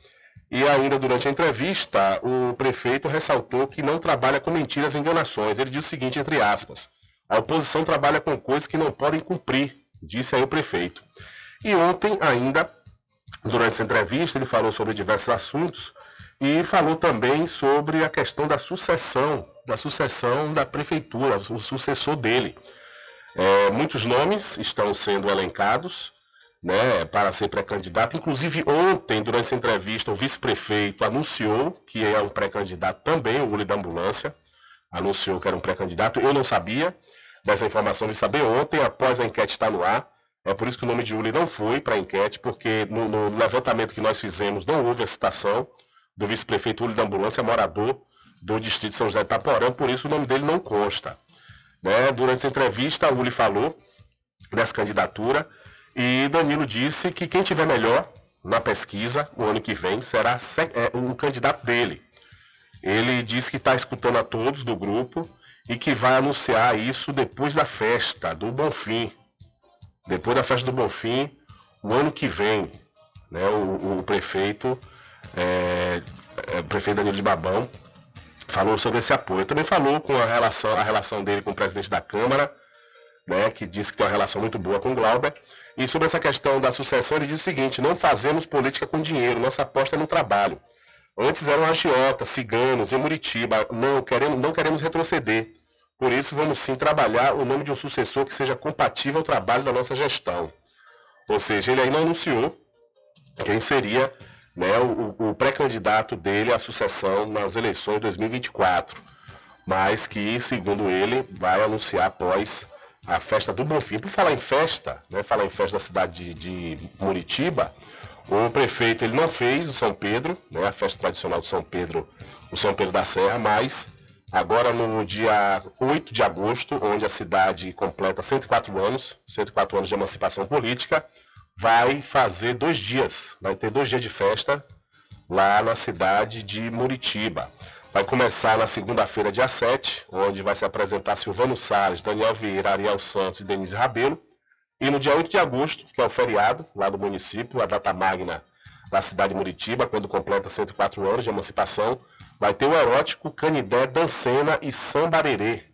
E ainda durante a entrevista, o prefeito ressaltou que não trabalha com mentiras e enganações. Ele diz o seguinte, entre aspas, a oposição trabalha com coisas que não podem cumprir, disse aí o prefeito. E ontem ainda, durante essa entrevista, ele falou sobre diversos assuntos e falou também sobre a questão da sucessão, da sucessão da prefeitura, o sucessor dele. É, muitos nomes estão sendo elencados, né, para ser pré-candidato. Inclusive, ontem, durante essa entrevista, o vice-prefeito anunciou que é um pré-candidato também, o Uli da Ambulância, anunciou que era um pré-candidato. Eu não sabia dessa informação, de saber ontem, após a enquete estar no ar. É por isso que o nome de Uli não foi para a enquete, porque no, no, levantamento que nós fizemos não houve a citação do vice-prefeito Uli da Ambulância, morador do distrito de São José de Itaporã, por isso o nome dele não consta. Né? Durante essa entrevista, Uli falou dessa candidatura e Danilo disse que quem tiver melhor na pesquisa o ano que vem será é, o candidato dele. Ele disse que está escutando a todos do grupo e que vai anunciar isso depois da festa do Bonfim. Depois da festa do Bonfim, o ano que vem, né, o, o prefeito, é, é, prefeito Danilo de Babão, falou sobre esse apoio. Também falou com a relação, a relação dele com o presidente da Câmara, né, que disse que tem uma relação muito boa com o Glauber, e sobre essa questão da sucessão, ele diz o seguinte: não fazemos política com dinheiro, nossa aposta é no trabalho. Antes eram agiotas, ciganos, em Muritiba. Não queremos, não queremos retroceder. Por isso, vamos sim trabalhar o nome de um sucessor que seja compatível ao trabalho da nossa gestão. Ou seja, ele ainda anunciou quem seria né, o, o pré-candidato dele à sucessão nas eleições de 2024. Mas que, segundo ele, vai anunciar após a festa do Bonfim. Por falar em festa, né, falar em festa da cidade de, de Muritiba, o prefeito ele não fez o São Pedro, né, a festa tradicional do São Pedro, o São Pedro da Serra, mas agora no dia 8 de agosto, onde a cidade completa 104 anos, 104 anos de emancipação política, vai fazer dois dias, vai ter dois dias de festa lá na cidade de Muritiba. Vai começar na segunda-feira, dia 7, onde vai se apresentar Silvano Salles, Daniel Vieira, Ariel Santos e Denise Rabelo. E no dia 8 de agosto, que é o feriado lá do município, a data magna da cidade de Muritiba, quando completa 104 anos de emancipação, vai ter o erótico Canidé, Dancena e Sambarerê.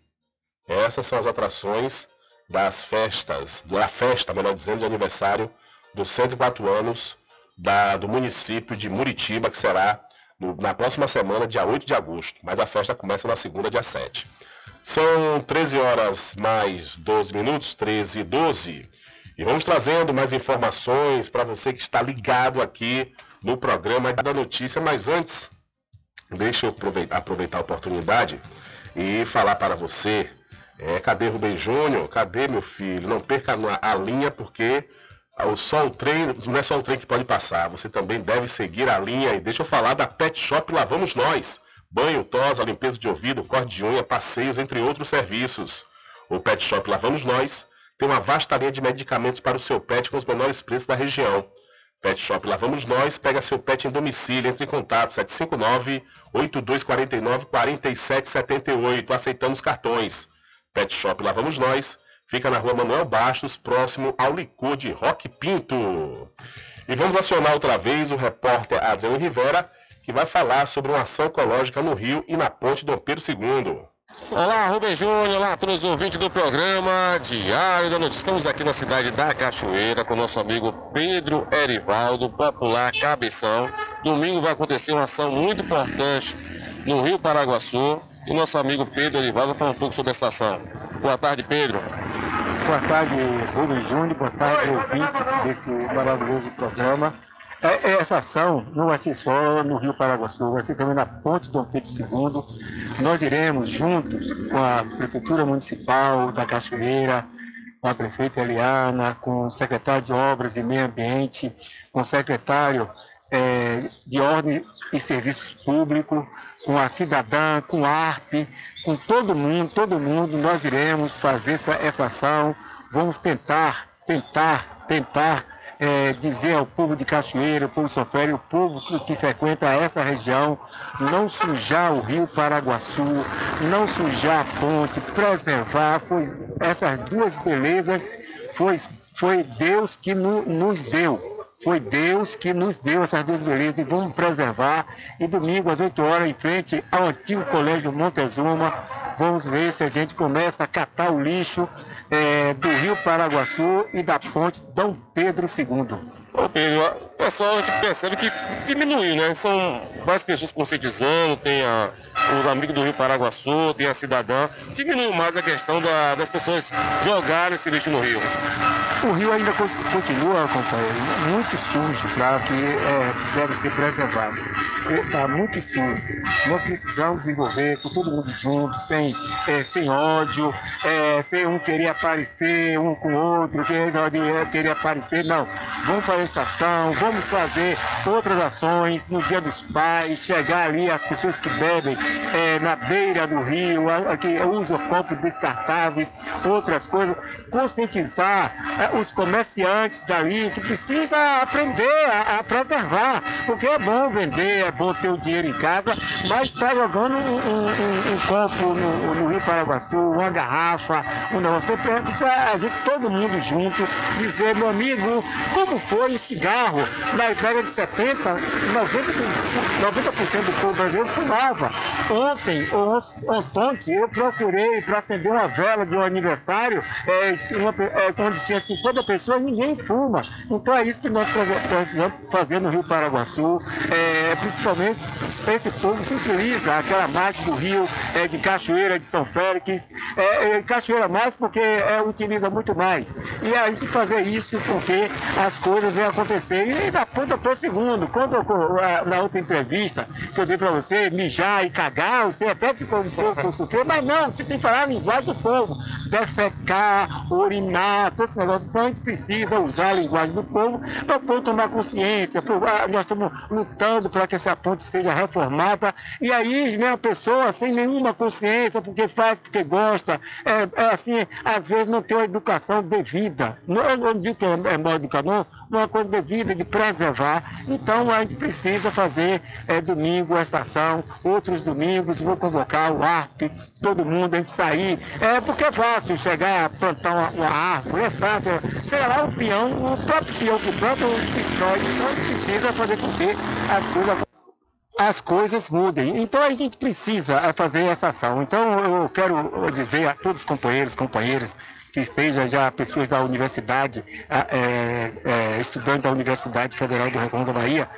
Essas são as atrações das festas, da festa, melhor dizendo, de aniversário dos 104 anos da, do município de Muritiba, que será no, na próxima semana, dia 8 de agosto, mas a festa começa na segunda, dia 7. São 13 horas mais 12 minutos, 13 e 12. E vamos trazendo mais informações para você que está ligado aqui no programa da notícia. Mas antes, deixa eu aproveitar, aproveitar a oportunidade e falar para você. É, cadê Rubem Júnior? Cadê meu filho? Não perca a linha porque só o trem, não é só o trem que pode passar, você também deve seguir a linha. E deixa eu falar da Pet Shop Lavamos Nós. Banho, tosa, limpeza de ouvido, corte de unha, passeios, entre outros serviços. O Pet Shop Lavamos Nós tem uma vasta linha de medicamentos para o seu pet com os menores preços da região. Pet Shop Lavamos Nós, pega seu pet em domicílio, entre em contato 759-8249-4778. Aceitamos cartões. Pet Shop Lavamos Nós, Fica na rua Manuel Bastos, próximo ao licor de Roque Pinto. E vamos acionar outra vez o repórter Adriano Rivera, que vai falar sobre uma ação ecológica no Rio e na ponte Dom Pedro II. Olá, Rubem Júnior, olá a todos os ouvintes do programa Diário da Notícia. Estamos aqui na cidade da Cachoeira com nosso amigo Pedro Erivaldo, popular Cabeção. Domingo vai acontecer uma ação muito importante no Rio Paraguaçu e nosso amigo Pedro Erivaldo vai falar um pouco sobre essa ação. Boa tarde, Pedro. Boa tarde, Rubem Júnior. Boa tarde, ouvintes desse maravilhoso programa. É, é, essa ação não vai ser só no Rio Paraguaçu, vai ser também na Ponte Dom Pedro II. Nós iremos juntos com a Prefeitura Municipal da Cachoeira, com a prefeita Eliana, com o secretário de Obras e Meio Ambiente, com o secretário é, de ordem e serviços públicos, com a cidadã, com a ARP, com todo mundo, todo mundo, nós iremos fazer essa, essa ação, vamos tentar, tentar, tentar é, dizer ao povo de Cachoeira, o povo sofrere, o povo que, que, frequenta essa região, não sujar o rio Paraguaçu, não sujar a ponte, preservar, foi essas duas belezas foi, foi Deus que no, nos deu. Foi Deus que nos deu essas duas belezas e vamos preservar. E domingo, às 8 horas, em frente ao antigo Colégio Montezuma, vamos ver se a gente começa a catar o lixo é, do Rio Paraguaçu e da ponte Dom Pedro II. O pessoal a gente percebe que diminuiu, né? São várias pessoas conscientizando, tem a, os amigos do Rio Paraguaçu, tem a cidadã. Diminuiu mais a questão da, das pessoas jogarem esse lixo no rio. O rio ainda continua, companheiro, muito sujo, claro, que é, deve ser preservado. Está muito sujo. Nós precisamos desenvolver com todo mundo junto, sem, é, sem ódio, é, sem um querer aparecer um com o outro, querer, querer aparecer. Não. Vamos fazer essa ação, vamos fazer outras ações no Dia dos Pais, chegar ali as pessoas que bebem é, na beira do rio, que usam copos descartáveis, outras coisas, conscientizar é, os comerciantes dali que precisa aprender a, a, preservar, porque é bom vender, é bom ter o dinheiro em casa, mas está jogando um, um, um copo no, no, Rio Paraguaçu, uma garrafa, um negócio, precisa a gente, todo mundo junto, dizer, meu amigo, como foi cigarro na década de 70, 90%, 90 do povo brasileiro fumava. Ontem, ontem, eu procurei para acender uma vela de um aniversário é, uma, é, onde tinha 50 pessoas, ninguém fuma. Então é isso que nós precisamos fazer no Rio Paraguaçu, é, principalmente esse povo que utiliza aquela margem do rio é, de Cachoeira, de São Félix, é, é, Cachoeira mais porque é, utiliza muito mais. E a gente fazer isso porque as coisas acontecer. E na ponta por segundo, quando na outra entrevista que eu dei para você, mijar e cagar, você até ficou um pouco surpreso, mas não, vocês têm que falar a linguagem do povo. Defecar, urinar, todo esse negócio. Então a gente precisa usar a linguagem do povo para o povo tomar consciência. Ah, nós estamos lutando para que essa ponte seja reformada. E aí, né, a pessoa sem nenhuma consciência, porque faz, porque gosta, é, é assim, às vezes não tem uma educação devida. Não, eu não digo que é, é mal uma coisa devida de preservar. Então a gente precisa fazer é, domingo essa ação, outros domingos, vou convocar o ARP, todo mundo, a gente sair. É porque é fácil chegar a plantar uma, uma árvore, é fácil. Chega lá, o peão, o próprio peão que planta, destrói. Então a gente precisa fazer com que as coisas as coisas mudem. Então a gente precisa é, fazer essa ação. Então eu quero dizer a todos os companheiros, companheiras, que estejam já pessoas da universidade, é, é, estudantes da Universidade Federal do Recôncavo da Bahia,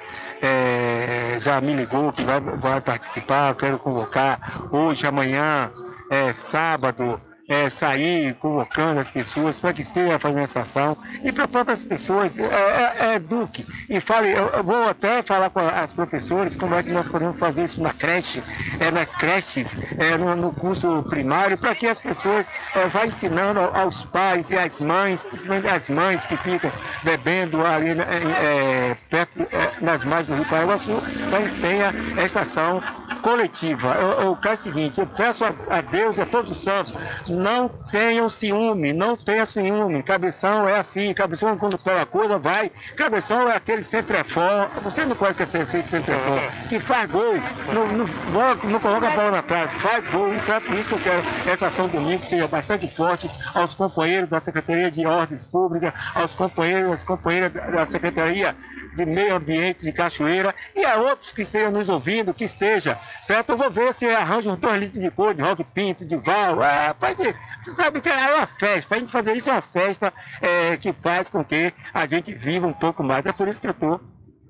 é, já me ligou que vai, vai participar, quero convocar hoje, amanhã, é, sábado, é, sair convocando as pessoas para que estejam fazendo essa ação e para próprias pessoas, é, é, é, eduque e fale, eu, vou até falar com as professoras como é que nós podemos fazer isso na creche, é, nas creches, é, no, no, curso primário, para que as pessoas é, vá ensinando aos pais e às mães, principalmente as mães que ficam bebendo ali né, é, perto, é, nas margens do Rio Paraguaçu, para que tenha essa ação coletiva. Eu, eu quero o seguinte, eu peço a, a Deus e a todos os santos, não tenham ciúme, não tenha ciúme. Cabeção é assim, cabeção quando pega coisa vai. Cabeção é aquele centrefó, você não pode ser esse centrefó, que faz gol, não, não, não coloca a bola na trave, faz gol. Então por isso que eu quero essa ação domingo seja bastante forte aos companheiros da Secretaria de Ordens Públicas, aos companheiros, as companheiras da Secretaria de Meio Ambiente de Cachoeira e a outros que estejam nos ouvindo, que esteja, certo? Eu vou ver se arranja um dois litros de cor, de rock pinto, de val. Ah, pode, você sabe que é uma festa. A gente fazer isso é uma festa é, que faz com que a gente viva um pouco mais. É por isso que eu estou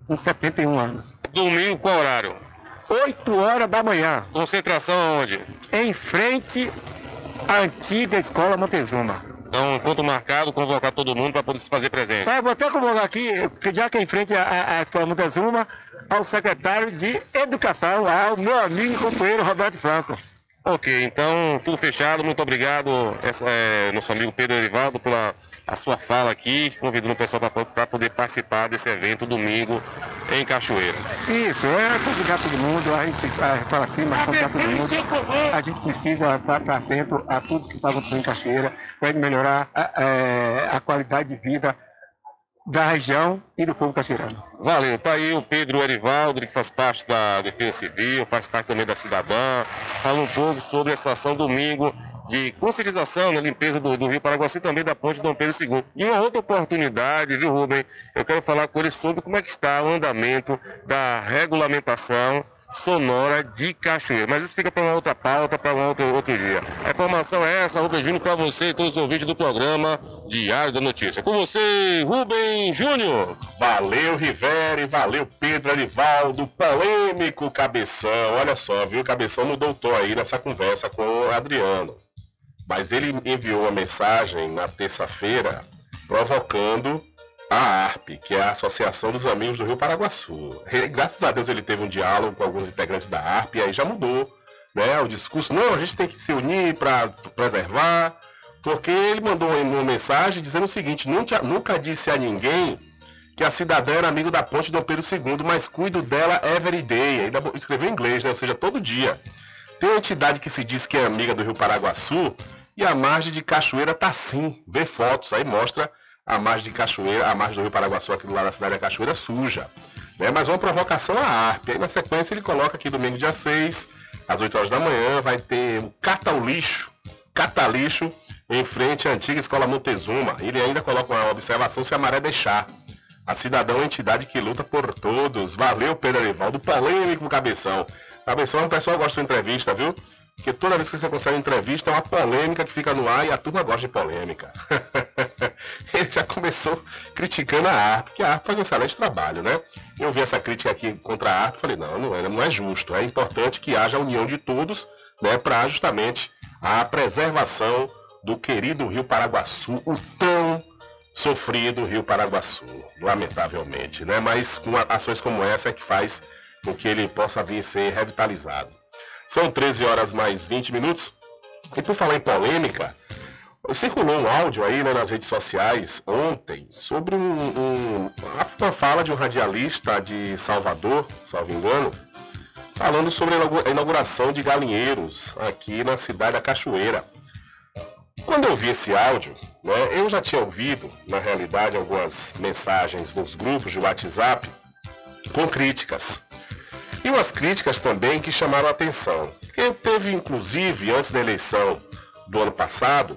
com 71 anos. Domingo, qual horário? 8 horas da manhã. Concentração onde? Em frente à antiga Escola Montezuma. Então, ponto marcado, convocar todo mundo para poder se fazer presente. É, vou até convocar aqui, já que é em frente à, à Escola Montezuma, ao secretário de Educação, ao meu amigo e companheiro Roberto Franco. Ok, então tudo fechado. Muito obrigado, essa, é, nosso amigo Pedro Erivaldo, pela a sua fala aqui, convidando o pessoal para poder participar desse evento domingo em Cachoeira. Isso, é convidar todo mundo, a gente ah, fala assim, mas convidar todo mundo. A gente precisa estar, estar atento a tudo que está acontecendo em Cachoeira para melhorar a, é, a qualidade de vida da região e do povo cachoeirano. Valeu, tá aí o Pedro Erivaldo, que faz parte da Defesa Civil, faz parte também da Cidadã, fala um pouco sobre essa ação domingo de conscientização na limpeza do, do Rio Paraguaçu e também da ponte Dom Pedro II. E uma outra oportunidade, viu, Rubem? Eu quero falar com ele sobre como é que está o andamento da regulamentação sonora de Cachoeira. Mas isso fica para uma outra pauta, para um outro, outro dia. A informação é essa, Rubem Júnior, para você e todos os ouvintes do programa Diário da Notícia. Com você, Rubem Júnior. Valeu, Rivere, valeu, Pedro Arivaldo, polêmico Cabeção. Olha só, viu? Cabeção mudou o tom aí nessa conversa com o Adriano. Mas ele enviou uma mensagem na terça-feira provocando a ARP, que é a Associação dos Amigos do Rio Paraguaçu. Graças a Deus ele teve um diálogo com alguns integrantes da ARP e aí já mudou né, o discurso. Não, a gente tem que se unir para preservar, porque ele mandou uma mensagem dizendo o seguinte: nunca, nunca disse a ninguém que a cidadã era amigo da ponte Dom Pedro II, mas cuido dela every day. Ainda escreveu em inglês, né? ou seja, todo dia. Tem uma entidade que se diz que é amiga do Rio Paraguaçu e a margem de Cachoeira tá sim. Vê fotos, aí mostra a margem de Cachoeira, a margem do Rio Paraguaçu aqui do lado da cidade da Cachoeira suja. Né? Mas uma provocação à ARP. Aí na sequência ele coloca aqui domingo dia 6, às 8 horas da manhã, vai ter o Cata o Lixo, Cata Lixo, em frente à antiga escola Montezuma. Ele ainda coloca uma observação se a maré deixar. A cidadão é entidade que luta por todos. Valeu, Pedro Arivaldo. Polêmico, Cabeção. Cabeção, o pessoal gosta de entrevista, viu? Porque toda vez que você consegue entrevista, é uma polêmica que fica no ar e a turma gosta de polêmica. [LAUGHS] Ele já começou criticando a ARP, que a ARP faz um excelente trabalho, né? Eu vi essa crítica aqui contra a ARP falei, não, não é, não é justo. É importante que haja a união de todos, né, para justamente a preservação do querido Rio Paraguaçu, o tão sofrido Rio Paraguaçu, lamentavelmente, né? Mas com ações como essa é que faz com que ele possa vir ser revitalizado. São 13 horas mais 20 minutos. E por falar em polêmica, circulou um áudio aí né, nas redes sociais ontem sobre um, um, uma fala de um radialista de Salvador, salvo engano, falando sobre a inauguração de galinheiros aqui na cidade da Cachoeira. Quando eu vi esse áudio, né, eu já tinha ouvido, na realidade, algumas mensagens nos grupos de WhatsApp com críticas. E umas críticas também que chamaram a atenção. Eu teve, inclusive, antes da eleição do ano passado,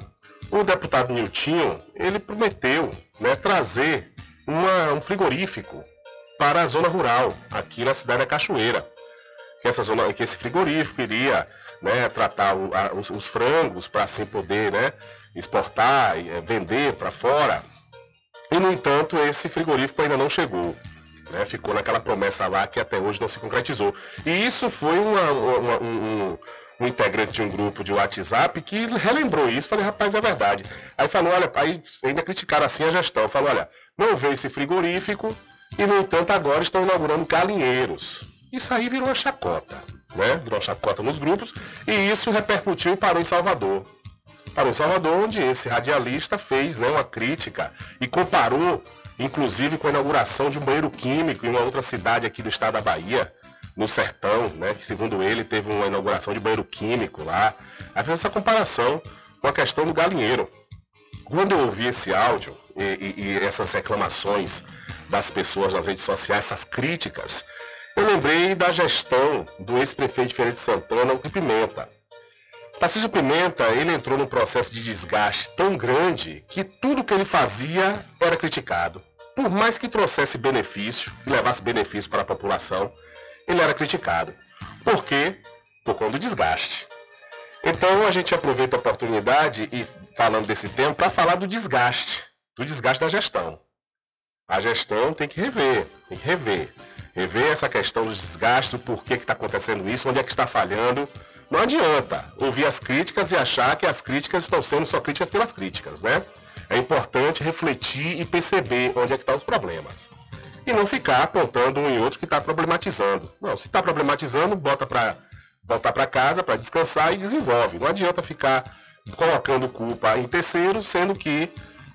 o deputado Niltinho, ele prometeu né, trazer uma, um frigorífico para a zona rural, aqui na cidade da Cachoeira. Que, essa zona, que esse frigorífico iria né, tratar o, a, os, os, frangos para assim poder né, exportar e é, vender para fora. E, no entanto, esse frigorífico ainda não chegou. Né? Ficou naquela promessa lá que até hoje não se concretizou. E isso foi uma, uma, um, um, integrante de um grupo de WhatsApp que relembrou isso. Falei, rapaz, é verdade. Aí falou, olha, aí ainda criticaram assim a gestão. Falou, olha, não veio esse frigorífico e, no entanto, agora estão inaugurando galinheiros. Isso aí virou uma chacota, né? Virou uma chacota nos grupos e isso repercutiu parou em Salvador. Parou em Salvador, onde esse radialista fez né, uma crítica e comparou inclusive com a inauguração de um banheiro químico em uma outra cidade aqui do estado da Bahia, no Sertão, né, que segundo ele teve uma inauguração de banheiro químico lá. Aí fez essa comparação com a questão do galinheiro. Quando eu ouvi esse áudio e, e, e essas reclamações das pessoas nas redes sociais, essas críticas, eu lembrei da gestão do ex-prefeito de Feira de Santana, o Pimenta. Tarcísio Pimenta, ele entrou num processo de desgaste tão grande que tudo que ele fazia era criticado por mais que trouxesse benefício, levasse benefício para a população, ele era criticado. Por quê? Por conta do desgaste. Então a gente aproveita a oportunidade e falando desse tema para falar do desgaste, do desgaste da gestão. A gestão tem que rever, tem que rever. Rever essa questão do desgaste, o porquê que está acontecendo isso, onde é que está falhando. Não adianta ouvir as críticas e achar que as críticas estão sendo só críticas pelas críticas, né? É importante refletir e perceber onde é que estão os problemas. E não ficar apontando um e outro que está problematizando. Não, se está problematizando, bota para voltar para casa para descansar e desenvolve. Não adianta ficar colocando culpa em terceiros, sendo que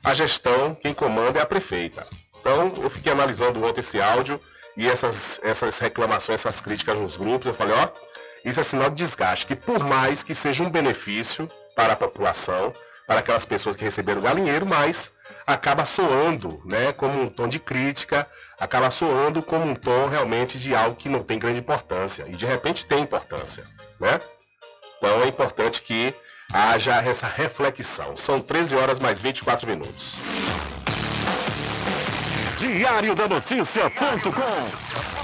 a gestão, quem comanda é a prefeita. Então, eu fiquei analisando ontem esse áudio e essas, essas reclamações, essas críticas nos grupos, eu falei, ó, isso é sinal de desgaste, que por mais que seja um benefício para a população, para aquelas pessoas que receberam galinheiro, mas acaba soando, né, como um tom de crítica, acaba soando como um tom realmente de algo que não tem grande importância, e de repente tem importância, né? Então é importante que haja essa reflexão. São 13 horas mais 24 minutos. Diário da Notícia.com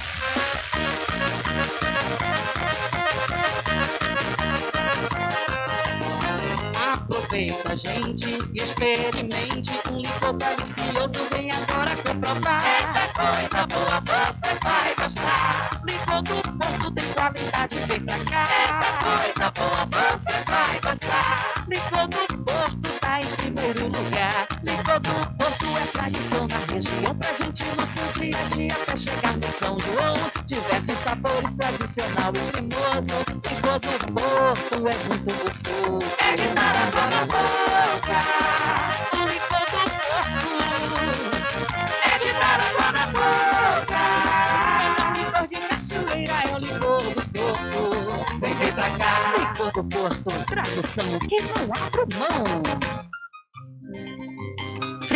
Aproveita, gente, e experimente um licor delicioso. Vem agora comprovar. É coisa boa, você vai gostar. Licor do Porto tem qualidade, vem pra cá. É coisa boa, você vai gostar. Licor do Porto tá em primeiro lugar. Licor do Porto é tradição na região, presente seu dia a dia até chegar no São João. Diversos sabores, tradicional e cremoso. Licor do Porto é muito gostoso. É de dar boca. O licor do Porto é de dar boca. É o licor de cachoeira, é o licor do Porto. Vem, vem pra cá. Licor do Porto, tradução que não abro mão.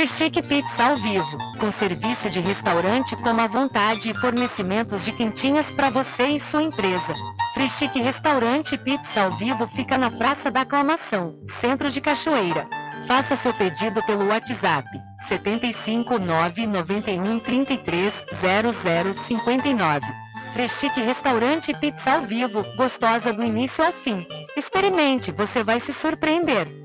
Frischique Pizza ao vivo, com serviço de restaurante como à vontade e fornecimentos de quentinhas para você e sua empresa. Frischique Restaurante Pizza ao vivo fica na Praça da Aclamação, Centro de Cachoeira. Faça seu pedido pelo WhatsApp 75 991 33 0059. Freschique Restaurante Pizza ao vivo, gostosa do início ao fim. Experimente, você vai se surpreender.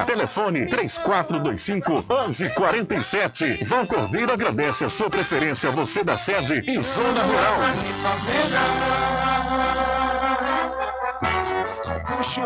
Telefone 3425 1147. Vão Cordeiro agradece a sua preferência, você da sede e zona rural. Puxa,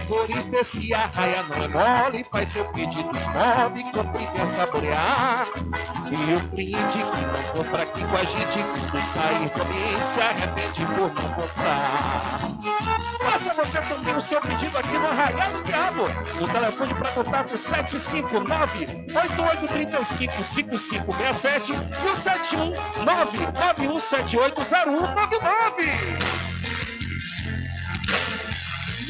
licores desse arraia não é mole, faz seu pedido, esmove, compre e saborear. E o cliente que não compra aqui com a gente, quando sair do ambiente, se arrepende por não comprar. Faça você também o seu pedido aqui no Arraial do Diabo. O telefone para contato 759-8835-5567 e o 719-9178-0199.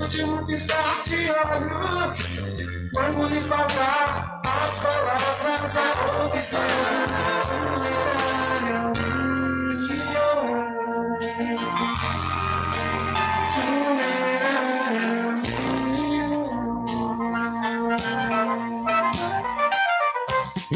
último piscar de olhos, vamos lhe faltar as palavras a opção.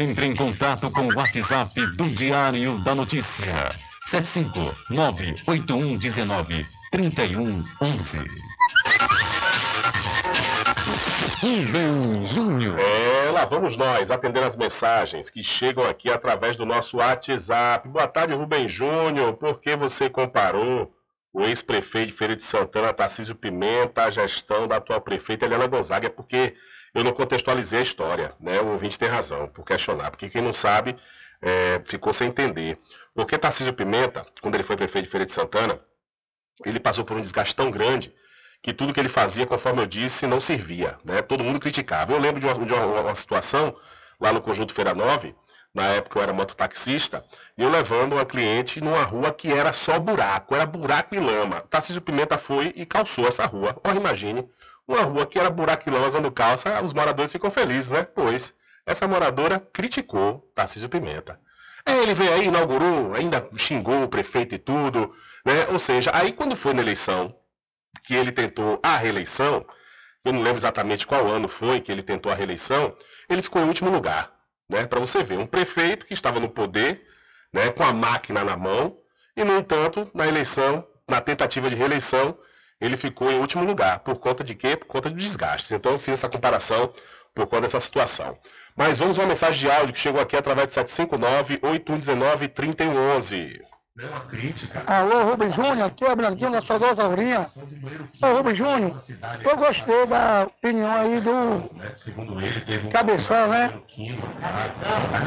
Entre em contato com o WhatsApp do Diário da Notícia. 759-8119-3111. Rubem Júnior. É, lá vamos nós atender as mensagens que chegam aqui através do nosso WhatsApp. Boa tarde, Rubem Júnior. Por que você comparou o ex-prefeito de Feira de Santana, Tarcísio Pimenta, à gestão da atual prefeita Helena Gonzaga? É porque eu não contextualizei a história, né? O ouvinte tem razão por questionar, porque quem não sabe é, ficou sem entender. Porque Tarcísio Pimenta, quando ele foi prefeito de Feira de Santana, ele passou por um desgaste tão grande que tudo que ele fazia, conforme eu disse, não servia. Né? Todo mundo criticava. Eu lembro de uma, de uma, uma situação lá no Conjunto Feira 9, na época eu era mototaxista, e eu levando uma cliente numa rua que era só buraco, era buraco e lama. Tarcísio Pimenta foi e calçou essa rua. Ora, imagine, uma rua que era lama quando calça, os moradores ficam felizes, né? Pois essa moradora criticou Tarcísio Pimenta. Ele veio aí, inaugurou, ainda xingou o prefeito e tudo, né? Ou seja, aí quando foi na eleição, que ele tentou a reeleição, eu não lembro exatamente qual ano foi que ele tentou a reeleição, ele ficou em último lugar, né? Para você ver, um prefeito que estava no poder, né, com a máquina na mão, e no entanto, na eleição, na tentativa de reeleição, ele ficou em último lugar. Por conta de quê? Por conta de desgastes. Então eu fiz essa comparação por conta dessa situação. Mas vamos a uma mensagem de áudio que chegou aqui através de 759-8119-3111. Alô, Rubem Júnior, aqui é o Branquinho da Saudosa Aurinha. Ô, Rubem Júnior, eu gostei da opinião aí do Cabeção, né?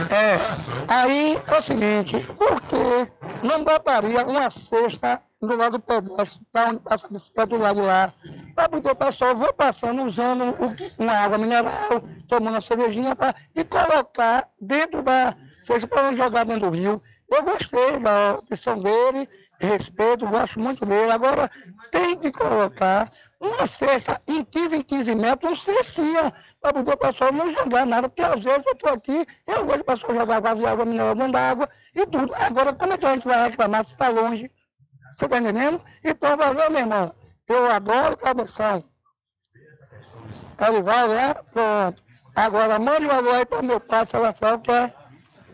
É, aí é o seguinte, por que não botaria uma cesta do lado do pedestre, da onde passa a bicicleta do lado lá, para poder o pessoal vir passando, usando o- uma água mineral, tomando a cervejinha, pra, e colocar dentro da cesta para não jogar dentro do rio. Eu gostei da opção dele, respeito, gosto muito dele. Agora, tem que colocar uma cesta em 15 em 15 metros, um cestinha, para poder o pessoal não jogar nada, porque às vezes eu estou aqui, eu gosto do pessoal jogar vaso de água mineral dentro da água e tudo. Agora, como é que a gente vai reclamar se está longe? Você está entendendo? Então, valeu, meu irmão. Eu adoro cabeção. Elivaldo, né? Pronto. Agora, mande um alô aí para meu pai, Celestial, que é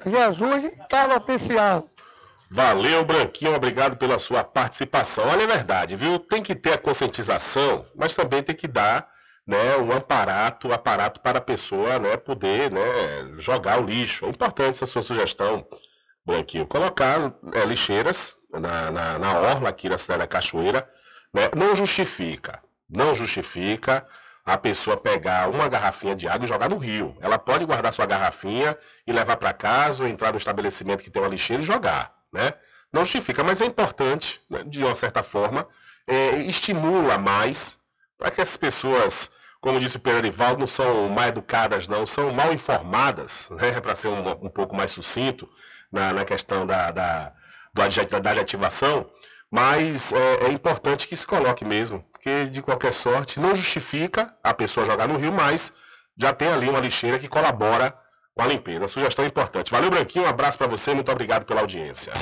Jesus, cara oficial. Valeu, Branquinho, obrigado pela sua participação. Olha, é verdade, viu? Tem que ter a conscientização, mas também tem que dar né, um aparato, aparato para a pessoa né, poder né, jogar o lixo. É importante essa sua sugestão, Branquinho. Colocar é, lixeiras na, na, na orla aqui da cidade da Cachoeira né, não justifica, não justifica a pessoa pegar uma garrafinha de água e jogar no rio. Ela pode guardar sua garrafinha e levar para casa ou entrar no estabelecimento que tem uma lixeira e jogar, né? Não justifica, mas é importante, né, de uma certa forma, é, estimula mais para que as pessoas, como disse o Pedro Arivaldo, não são mal educadas, não, são mal informadas, né, [LAUGHS] para ser um, um pouco mais sucinto na, na questão da, da, do da adjetivação, mas é, é importante que se coloque mesmo, porque de qualquer sorte não justifica a pessoa jogar no rio, mas já tem ali uma lixeira que colabora com a limpeza. A sugestão é importante. Valeu, Branquinho, um abraço para você, muito obrigado pela audiência.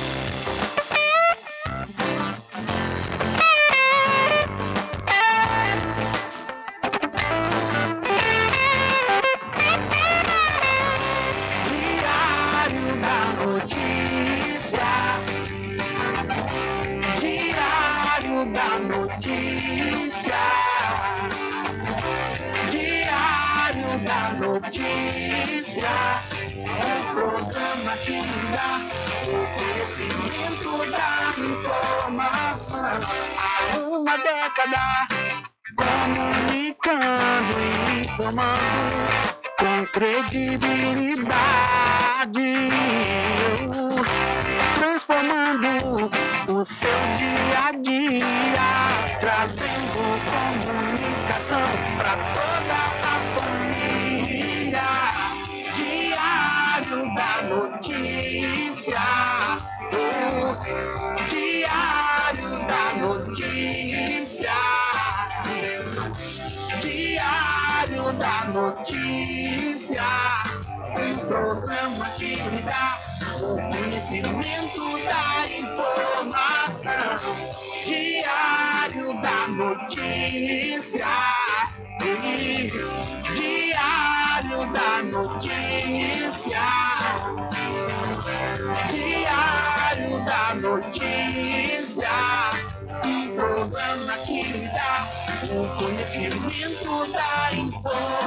Com credibilidade, notícia. Diário da notícia. Diário da notícia. Um programa que lhe dá o conhecimento da informação.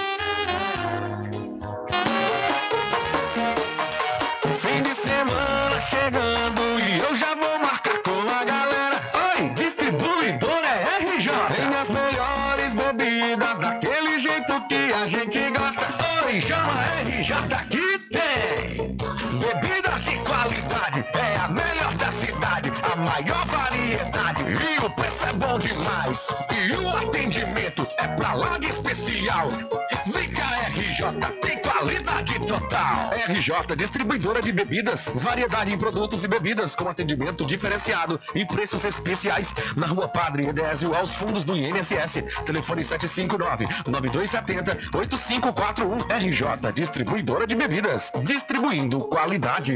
RJ, tem qualidade total. RJ, distribuidora de bebidas, variedade em produtos e bebidas com atendimento diferenciado e preços especiais na Rua Padre Edésio, aos fundos do INSS. Telefone 759-9270-8541. RJ, distribuidora de bebidas, distribuindo qualidade.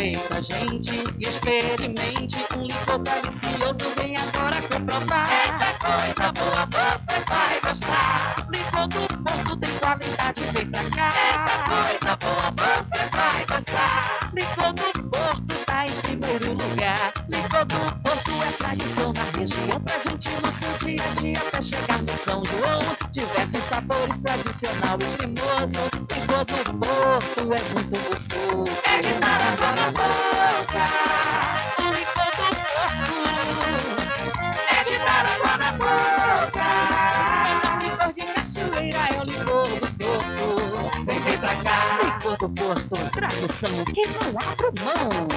Aproveita, gente, e experimente um licor delicioso. Vem agora comprovar. Eita coisa boa, você vai gostar. Licor do Porto tem qualidade, vem pra cá. Eita coisa boa, você vai gostar. Licor do Porto tá em primeiro lugar. Licor do Porto tradição na região, presente no seu dia a dia até chegar no São João. Diversos sabores, tradicional e cremoso. Licor do Porto é muito gostoso. É de dar água na boca. O licor do Porto é de dar água na boca. O licor de cachoeira é o licor do Porto. Vem, vem pra cá. Licor do Porto, tradução que não abro mão.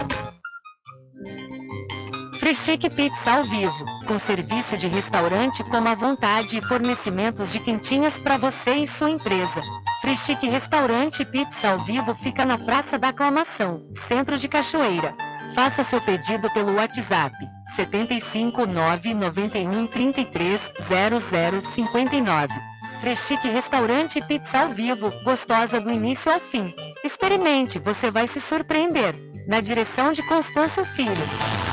Freschique Pizza ao vivo, com serviço de restaurante como à vontade e fornecimentos de quentinhas para você e sua empresa. Freschique Restaurante Pizza ao vivo fica na Praça da Aclamação, centro de Cachoeira. Faça seu pedido pelo WhatsApp 75 991 33 00 59. Freschique Restaurante Pizza ao vivo, gostosa do início ao fim. Experimente, você vai se surpreender. Na direção de Constâncio Filho.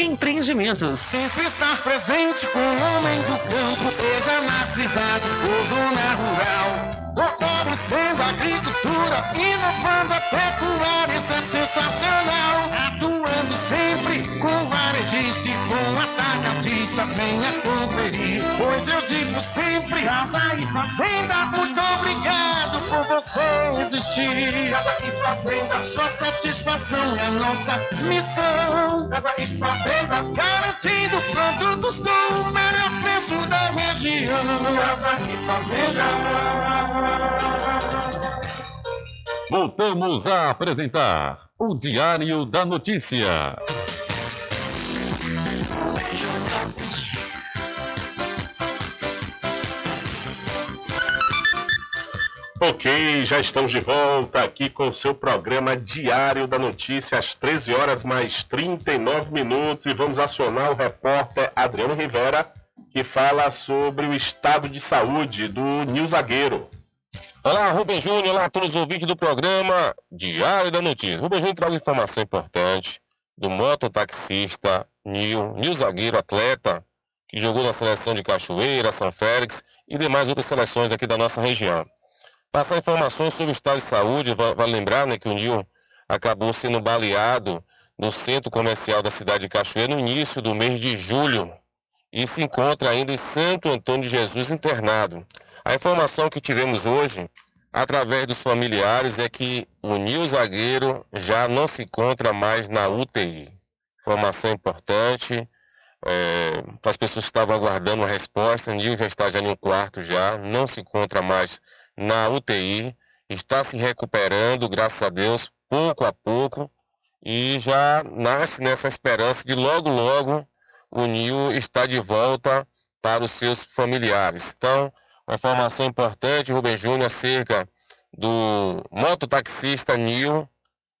Empreendimentos. Sempre estar presente com o homem do campo, seja na cidade ou zona rural. Fortalecendo a agricultura, inovando a pecuária, isso é sensacional. Atuando sempre com varejista e com atacadista, venha conferir. Pois eu digo sempre, casa e fazenda, muito obrigado por você existir. Casa e fazenda, sua satisfação é nossa missão. Casa e fazenda, garantindo produtos com o melhor preço da região. Casa e fazenda. Voltamos a apresentar o Diário da Notícia. Ok, já estamos de volta aqui com o seu programa Diário da Notícia, às 13 horas mais 39 minutos, e vamos acionar o repórter Adriano Rivera, que fala sobre o estado de saúde do Nil Zagueiro. Olá, Rubem Júnior, olá a todos os ouvintes do programa Diário da Notícia. Rubem Júnior traz informação importante do mototaxista Nil, Nil Zagueiro, atleta, que jogou na seleção de Cachoeira, São Félix e demais outras seleções aqui da nossa região. Passar informações sobre o estado de saúde, vale lembrar né, que o Nil acabou sendo baleado no centro comercial da cidade de Cachoeira no início do mês de julho e se encontra ainda em Santo Antônio de Jesus internado. A informação que tivemos hoje, através dos familiares, é que o Nil Zagueiro já não se encontra mais na UTI. Informação importante é, para as pessoas que estavam aguardando a resposta. Nil já está já em um quarto já, não se encontra mais na UTI, está se recuperando, graças a Deus, pouco a pouco, e já nasce nessa esperança de logo, logo o Nil está de volta para os seus familiares. Então, uma informação importante, Rubem Júnior, acerca do mototaxista Nil,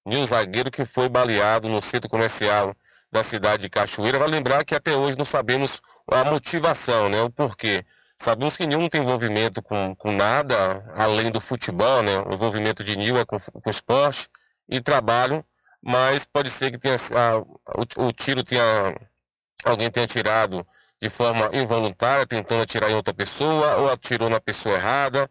Nil Zagueiro, que foi baleado no centro comercial da cidade de Cachoeira. Vai lembrar que até hoje não sabemos a motivação, né, o porquê. Sabemos que Nil não tem envolvimento com, com nada além do futebol, né? O envolvimento de Nil é com, com esporte e trabalho, mas pode ser que tenha, a, o, o, tiro tenha. alguém tenha tirado de forma involuntária, tentando atirar em outra pessoa, ou atirou na pessoa errada,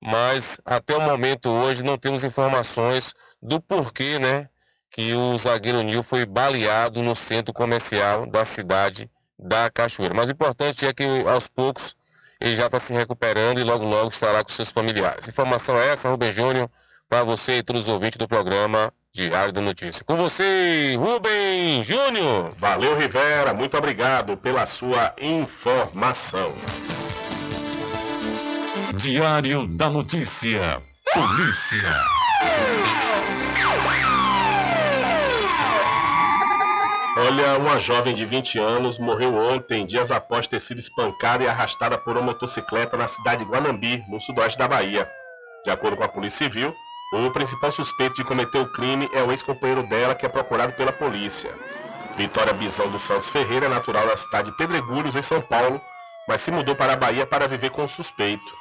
mas até o momento hoje não temos informações do porquê, né? Que o zagueiro Nil foi baleado no centro comercial da cidade da Cachoeira. Mas o importante é que aos poucos ele já está se recuperando e logo logo estará com seus familiares. Informação é essa, Rubem Júnior, para você e todos os ouvintes do programa Diário da Notícia. Com você, Rubem Júnior. Valeu, Rivera. Muito obrigado pela sua informação. Diário da Notícia. Polícia. Olha, uma jovem de 20 anos morreu ontem, dias após ter sido espancada e arrastada por uma motocicleta na cidade de Guanambi, no sudoeste da Bahia. De acordo com a Polícia Civil, o principal suspeito de cometer o crime é o ex-companheiro dela, que é procurado pela polícia. Vitória Bizão dos Santos Ferreira é natural da cidade de Pedregulhos, em São Paulo, mas se mudou para a Bahia para viver com o suspeito.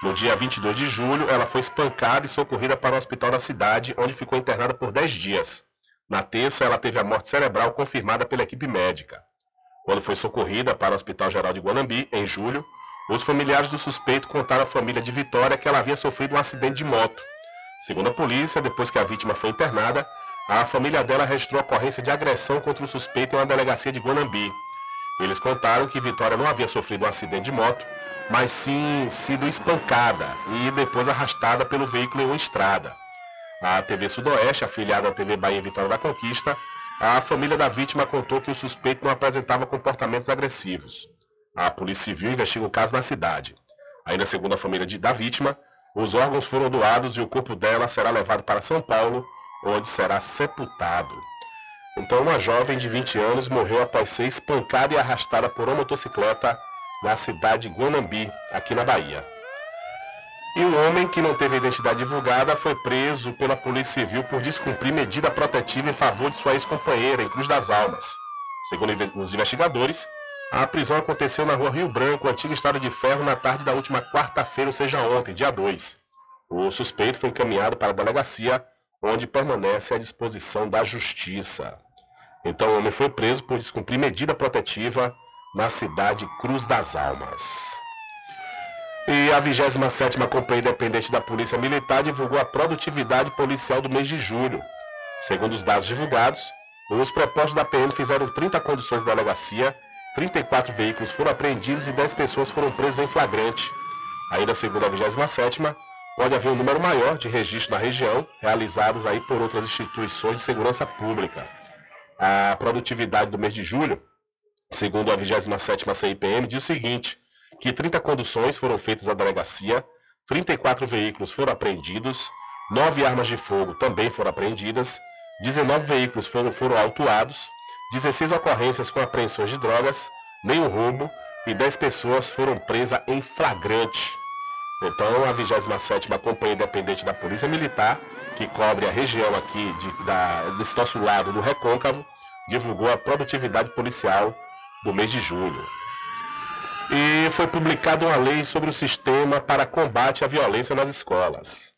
No dia 22 de julho, ela foi espancada e socorrida para o hospital da cidade, onde ficou internada por 10 dias. Na terça, ela teve a morte cerebral confirmada pela equipe médica. Quando foi socorrida para o Hospital Geral de Guanambi, em julho, os familiares do suspeito contaram à família de Vitória que ela havia sofrido um acidente de moto. Segundo a polícia, depois que a vítima foi internada, a família dela registrou ocorrência de agressão contra o suspeito em uma delegacia de Guanambi. Eles contaram que Vitória não havia sofrido um acidente de moto, mas sim sido espancada e depois arrastada pelo veículo em uma estrada. A TV Sudoeste, afiliada à TV Bahia Vitória da Conquista, a família da vítima contou que o suspeito não apresentava comportamentos agressivos. A Polícia Civil investiga o caso na cidade. Ainda segundo a família de, da vítima, os órgãos foram doados e o corpo dela será levado para São Paulo, onde será sepultado. Então, uma jovem de 20 anos morreu após ser espancada e arrastada por uma motocicleta na cidade de Guanambi, aqui na Bahia. E um homem que não teve identidade divulgada foi preso pela Polícia Civil por descumprir medida protetiva em favor de sua ex-companheira em Cruz das Almas. Segundo os investigadores, a prisão aconteceu na rua Rio Branco, antiga Estrada de Ferro, na tarde da última quarta-feira, ou seja, ontem, dia 2. O suspeito foi encaminhado para a delegacia, onde permanece à disposição da Justiça. Então, o homem foi preso por descumprir medida protetiva na cidade Cruz das Almas. E a 27ª Companhia Independente da Polícia Militar divulgou a produtividade policial do mês de julho. Segundo os dados divulgados, os propostos da PM fizeram 30 conduções de delegacia, 34 veículos foram apreendidos e 10 pessoas foram presas em flagrante. Ainda segundo a 27ª, pode haver um número maior de registros na região, realizados aí por outras instituições de segurança pública. A produtividade do mês de julho, segundo a 27ª CIPM, diz o seguinte que 30 conduções foram feitas à delegacia, 34 veículos foram apreendidos, 9 armas de fogo também foram apreendidas, 19 veículos foram, foram autuados, 16 ocorrências com apreensões de drogas, nenhum roubo e 10 pessoas foram presas em flagrante. Então, a 27ª Companhia Independente da Polícia Militar, que cobre a região aqui de, da, desse nosso lado do Recôncavo, divulgou a produtividade policial do mês de julho. E foi publicada uma lei sobre o sistema para combate à violência nas escolas.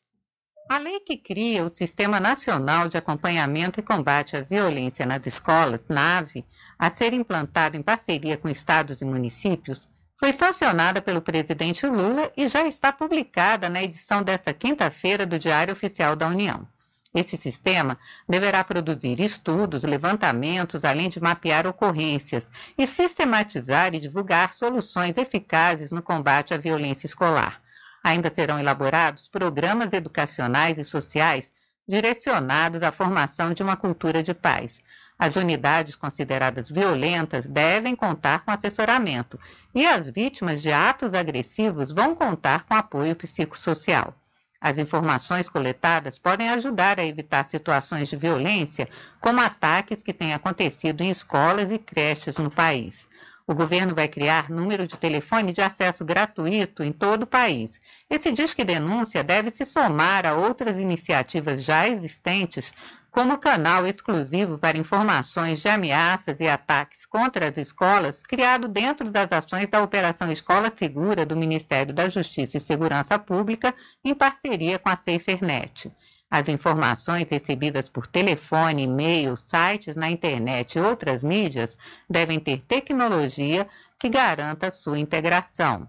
A lei que cria o Sistema Nacional de Acompanhamento e Combate à Violência nas Escolas, NAVE, a ser implantado em parceria com estados e municípios, foi sancionada pelo presidente Lula e já está publicada na edição desta quinta-feira do Diário Oficial da União. Esse sistema deverá produzir estudos, levantamentos, além de mapear ocorrências e sistematizar e divulgar soluções eficazes no combate à violência escolar. Ainda serão elaborados programas educacionais e sociais direcionados à formação de uma cultura de paz. As unidades consideradas violentas devem contar com assessoramento e as vítimas de atos agressivos vão contar com apoio psicossocial. As informações coletadas podem ajudar a evitar situações de violência, como ataques que têm acontecido em escolas e creches no país. O governo vai criar número de telefone de acesso gratuito em todo o país. Esse Disque Denúncia deve se somar a outras iniciativas já existentes, como canal exclusivo para informações de ameaças e ataques contra as escolas, criado dentro das ações da Operação Escola Segura do Ministério da Justiça e Segurança Pública, em parceria com a SaferNet. As informações recebidas por telefone, e-mail, sites na internet e outras mídias devem ter tecnologia que garanta sua integração.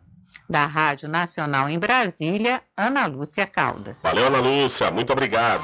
Da Rádio Nacional em Brasília, Ana Lúcia Caldas. Valeu, Ana Lúcia, muito obrigado.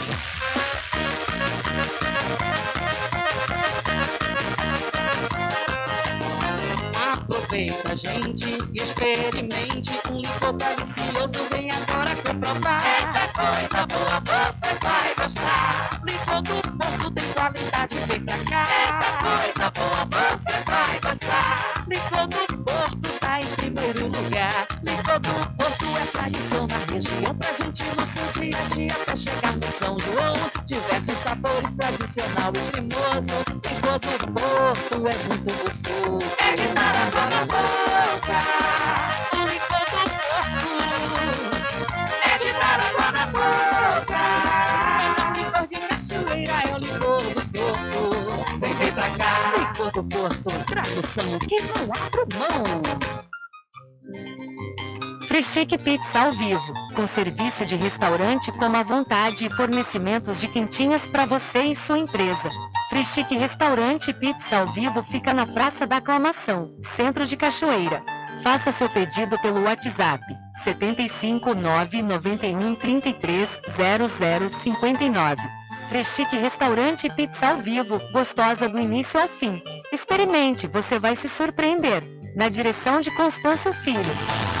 Aproveita, gente, e experimente um licor delicioso. Vem agora comprovar. Essa coisa boa você vai gostar. Licor do Porto tem qualidade, vem pra cá. Essa coisa boa você vai gostar. Licor do Porto tá em primeiro lugar. Licor do Porto é tradição na região, presente no seu dia a dia até chegar no São João. Diversos sabores, tradicional e cremoso. Licor do Porto é muito gostoso. É de dar na boca. O licor do Porto é de dar água na boca. O licor de cachoeira é o licor do Porto. Vem, vem pra cá. Licor do Porto, tradução que não abro mão. Frischique Pizza ao vivo, com serviço de restaurante como à vontade e fornecimentos de quentinhas para você e sua empresa. Frischique Restaurante Pizza ao vivo fica na Praça da Aclamação, Centro de Cachoeira. Faça seu pedido pelo WhatsApp 75 991 33 0059. Freschique Restaurante Pizza ao vivo, gostosa do início ao fim. Experimente, você vai se surpreender. Na direção de Constâncio Filho.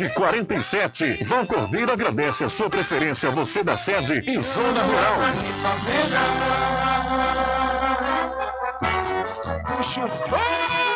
1147. Vão Cordeiro agradece a sua preferência, você da sede e zona rural. Puxa o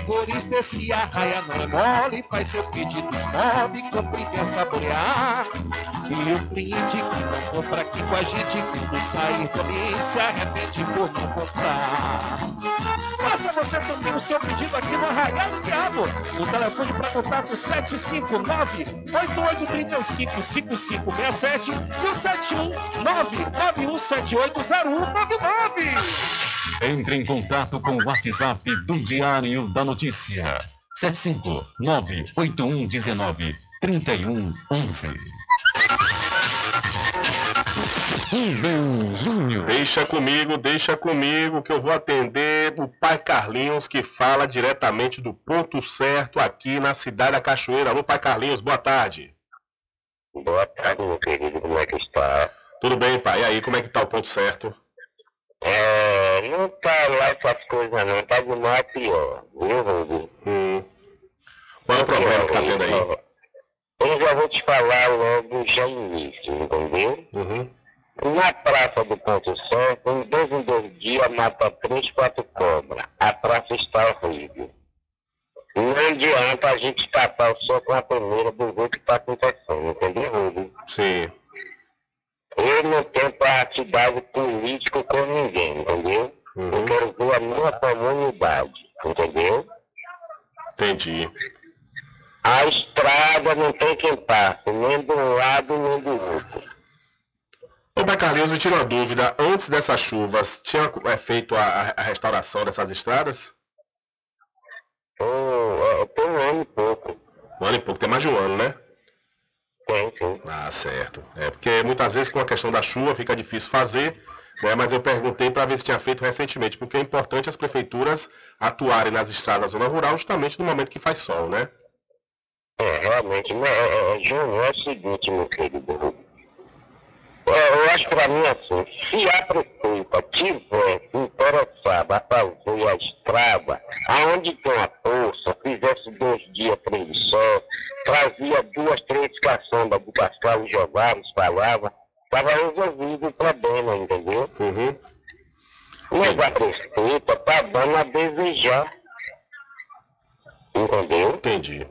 licores desse arraia não é mole, faz seu pedido, esmove, compre e saborear. E o cliente que não compra aqui com a gente, quando sair dali, se arrepende por não comprar. Você também o seu pedido aqui no Arraial do Diabo. O telefone para contato 759-8835-5567 e o 719-9178-0199. Entre em contato com o WhatsApp do Diário da Notícia. 759-8119-3111. Rubem Júnior. Deixa comigo, deixa comigo que eu vou atender o pai Carlinhos que fala diretamente do ponto certo aqui na cidade da Cachoeira. Alô, pai Carlinhos, boa tarde. Boa tarde, meu querido, como é que está? Tudo bem, pai? E aí, como é que tá o ponto certo? É, não tá lá essas coisas não, tá de mal pior, viu, Rubem? Hum. Qual é o problema que tá tendo aí? Eu já vou te falar logo já início, entendeu? Uhum. Na praça do Ponto Certo, em dois em dois dias, mata três, quatro cobras. A praça está horrível. Não adianta a gente tapar só com a primeira do jeito que está acontecendo, entendeu, Rubem? Sim. Eu não tenho partidário político com ninguém, entendeu? Eu quero ver a minha comunidade, entendeu? Entendi. A estrada não tem quem passe, nem de um lado nem do outro. Ô, Carlinhos, me tira uma dúvida. Antes dessas chuvas, tinha é, feito a, a restauração dessas estradas? Oh, tem um ano e pouco. Um ano e pouco, tem mais de um ano, né? Tem, sim. Ah, certo. É porque muitas vezes com a questão da chuva fica difícil fazer, né? Mas eu perguntei para ver se tinha feito recentemente, porque é importante as prefeituras atuarem nas estradas da zona rural justamente no momento que faz sol, né? É, realmente, né, é, é, é o seguinte, meu querido. É, eu acho para mim assim, se a prefeita tiver interessada a fazer a estrada, aonde tem a força, fizesse dois dias, de sol, trazia duas, três caçambas do Pascal jogava, espalhava, estava resolvido o problema, entendeu? Uhum. Mas a prefeita tá dando a desejar. Entendeu? Entendi.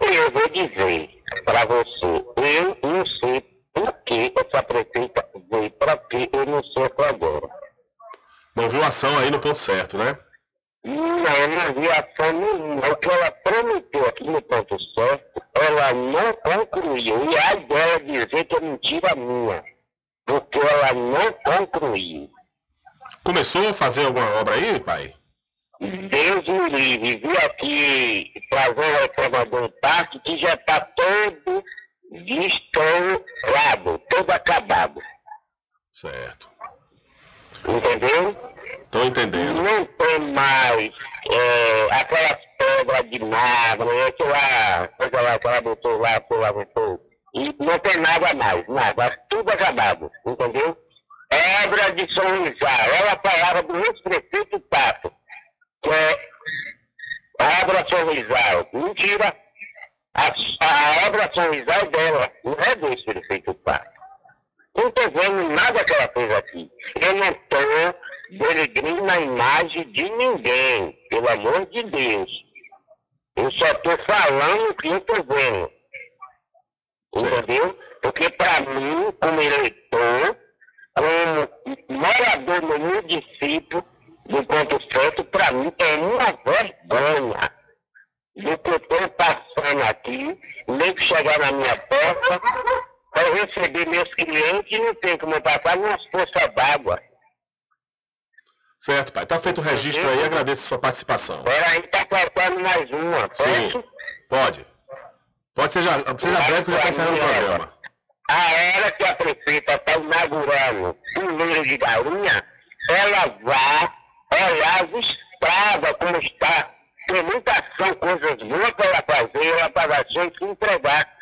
Eu vou dizer para você, eu não sei que essa prefeita veio, para que eu não até agora. Não viu ação aí no ponto certo, né? Não, não vi ação nenhuma. O que ela prometeu aqui no ponto certo, ela não concluiu. E aí dela dizer que é mentira minha. Porque ela não concluiu. Começou a fazer alguma obra aí, pai? Deus me livre, vi aqui trazer o reclamador do parque que já está todo destourado, todo acabado. Certo. Entendeu? Tô entendendo. Não tem mais é, aquelas pedras de mármore, aquela coisa lá que ela botou lá, que ela botou. E não tem nada mais, nada, tudo acabado, entendeu? Obra de São Luizar, ela falava do ex-prefeito Tato, que é a obra São Luizar. Mentira, a, a obra é dela, não é do ex-prefeito Tato. Não estou vendo nada que ela fez aqui. Eu não estou denegrindo a imagem de ninguém, pelo amor de Deus. Eu só estou falando o que eu estou vendo. Entendeu? Porque para mim, como eleitor, como morador no município do Ponto Certo, para mim é uma vergonha do que eu estou passando aqui, nem que chegar na minha porta, para receber meus clientes, não tem como eu passar umas poças d'água. Certo, pai. Tá feito o registro aí, agradeço a sua participação. Peraí, tá faltando mais uma, Sim, posso? pode. Pode ser já, seja breve que já está encerrando o programa. A hora que a prefeita está inaugurando o número de galinha, ela vai olhar as estrada como está. Tem muita ação, coisas boas para fazer, para a gente entregar.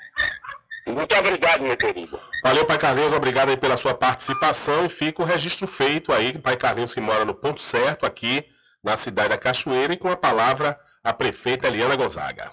Muito obrigado, meu querido. Valeu, Pai Carlinhos, obrigado aí pela sua participação e fica o registro feito aí, Pai Carlinhos que mora no ponto certo aqui na cidade da Cachoeira e com a palavra a prefeita Eliana Gonzaga.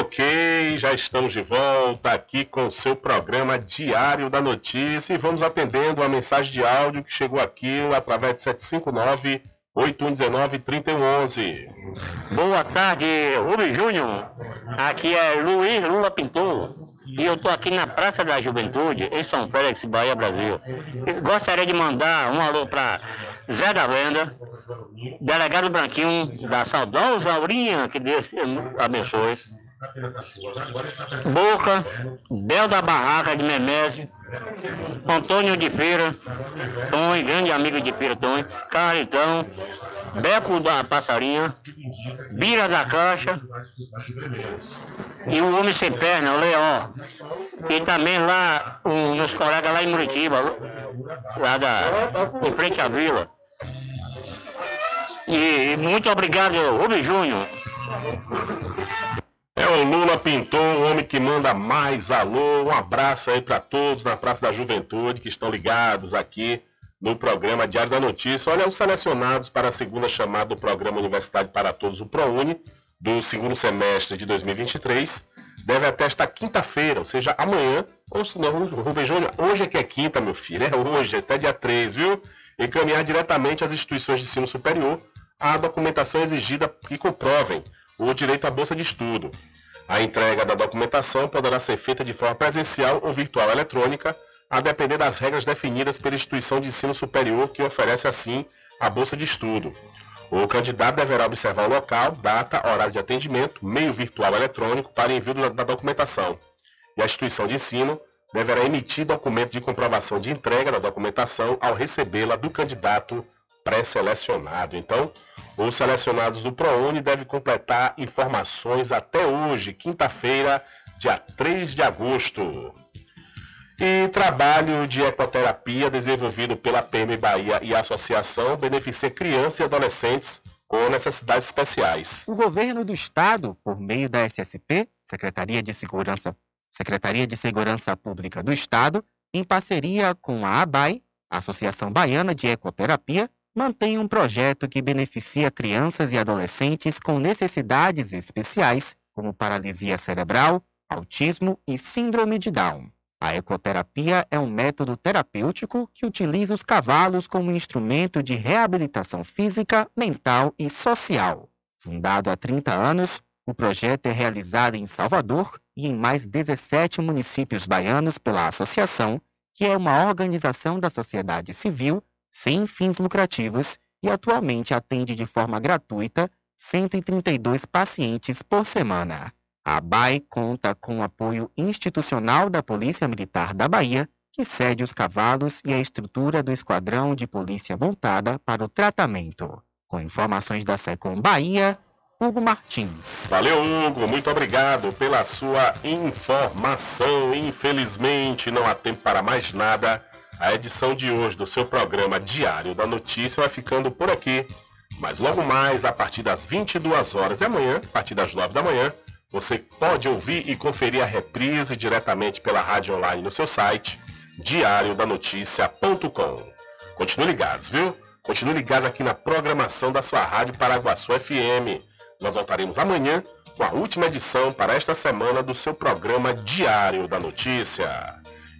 Ok, já estamos de volta aqui com o seu programa Diário da Notícia e vamos atendendo a mensagem de áudio que chegou aqui através de 759 8119 3111. Boa tarde, Rubem Júnior. Aqui é Luiz Lula Pintor. E eu estou aqui na Praça da Juventude, em São Félix, Bahia, Brasil. Eu gostaria de mandar um alô para Zé da Venda, delegado Branquinho, da saudosa Aurinha, que Deus abençoe. Boca, Bel da Barraca de Memésio, Antônio de Feira, Tony, grande amigo de Feira, Tony, Carlitão, Beco da Passarinha, Bira da Caixa e o Homem Sem Perna, o Leão. E também lá, os meus colegas lá em Muritiba, lá da, em frente à vila. E muito obrigado, Rubem Júnior. É o Lula Pintor, o homem que manda mais alô. Um abraço aí para todos na Praça da Juventude que estão ligados aqui no programa Diário da Notícia. Olha, os selecionados para a segunda chamada do programa Universidade para Todos, o ProUni, do segundo semestre de 2023, deve até esta quinta-feira, ou seja, amanhã, ou se não, Rubem Júnior, hoje é que é quinta, meu filho, é hoje, até dia 3, viu? Encaminhar diretamente às instituições de ensino superior a documentação exigida que comprovem o direito à bolsa de estudo. A entrega da documentação poderá ser feita de forma presencial ou virtual eletrônica, a depender das regras definidas pela instituição de ensino superior que oferece assim a bolsa de estudo. O candidato deverá observar o local, data, horário de atendimento, meio virtual eletrônico para envio da documentação. E a instituição de ensino deverá emitir documento de comprovação de entrega da documentação ao recebê-la do candidato pré-selecionado. Então, os selecionados do ProUni devem completar informações até hoje, quinta-feira, dia 3 de agosto. E trabalho de ecoterapia desenvolvido pela PM Bahia e associação beneficia crianças e adolescentes com necessidades especiais. O governo do estado, por meio da SSP, Secretaria de Segurança, Secretaria de Segurança Pública do Estado, em parceria com a ABAI, Associação Baiana de Ecoterapia, mantém um projeto que beneficia crianças e adolescentes com necessidades especiais, como paralisia cerebral, autismo e síndrome de Down. A ecoterapia é um método terapêutico que utiliza os cavalos como instrumento de reabilitação física, mental e social. Fundado há 30 anos, o projeto é realizado em Salvador e em mais 17 municípios baianos pela associação, que é uma organização da sociedade civil sem fins lucrativos e atualmente atende de forma gratuita 132 pacientes por semana. A BAI conta com o apoio institucional da Polícia Militar da Bahia, que cede os cavalos e a estrutura do Esquadrão de Polícia Montada para o tratamento. Com informações da Secom Bahia, Hugo Martins. Valeu, Hugo. Muito obrigado pela sua informação. Infelizmente, não há tempo para mais nada. A edição de hoje do seu programa Diário da Notícia vai ficando por aqui. Mas logo mais, a partir das 22 horas e amanhã, a partir das 9 da manhã, você pode ouvir e conferir a reprise diretamente pela rádio online no seu site, diariodanoticia.com. Continue ligados, viu? Continue ligados aqui na programação da sua rádio Paraguaçu FM. Nós voltaremos amanhã com a última edição para esta semana do seu programa Diário da Notícia.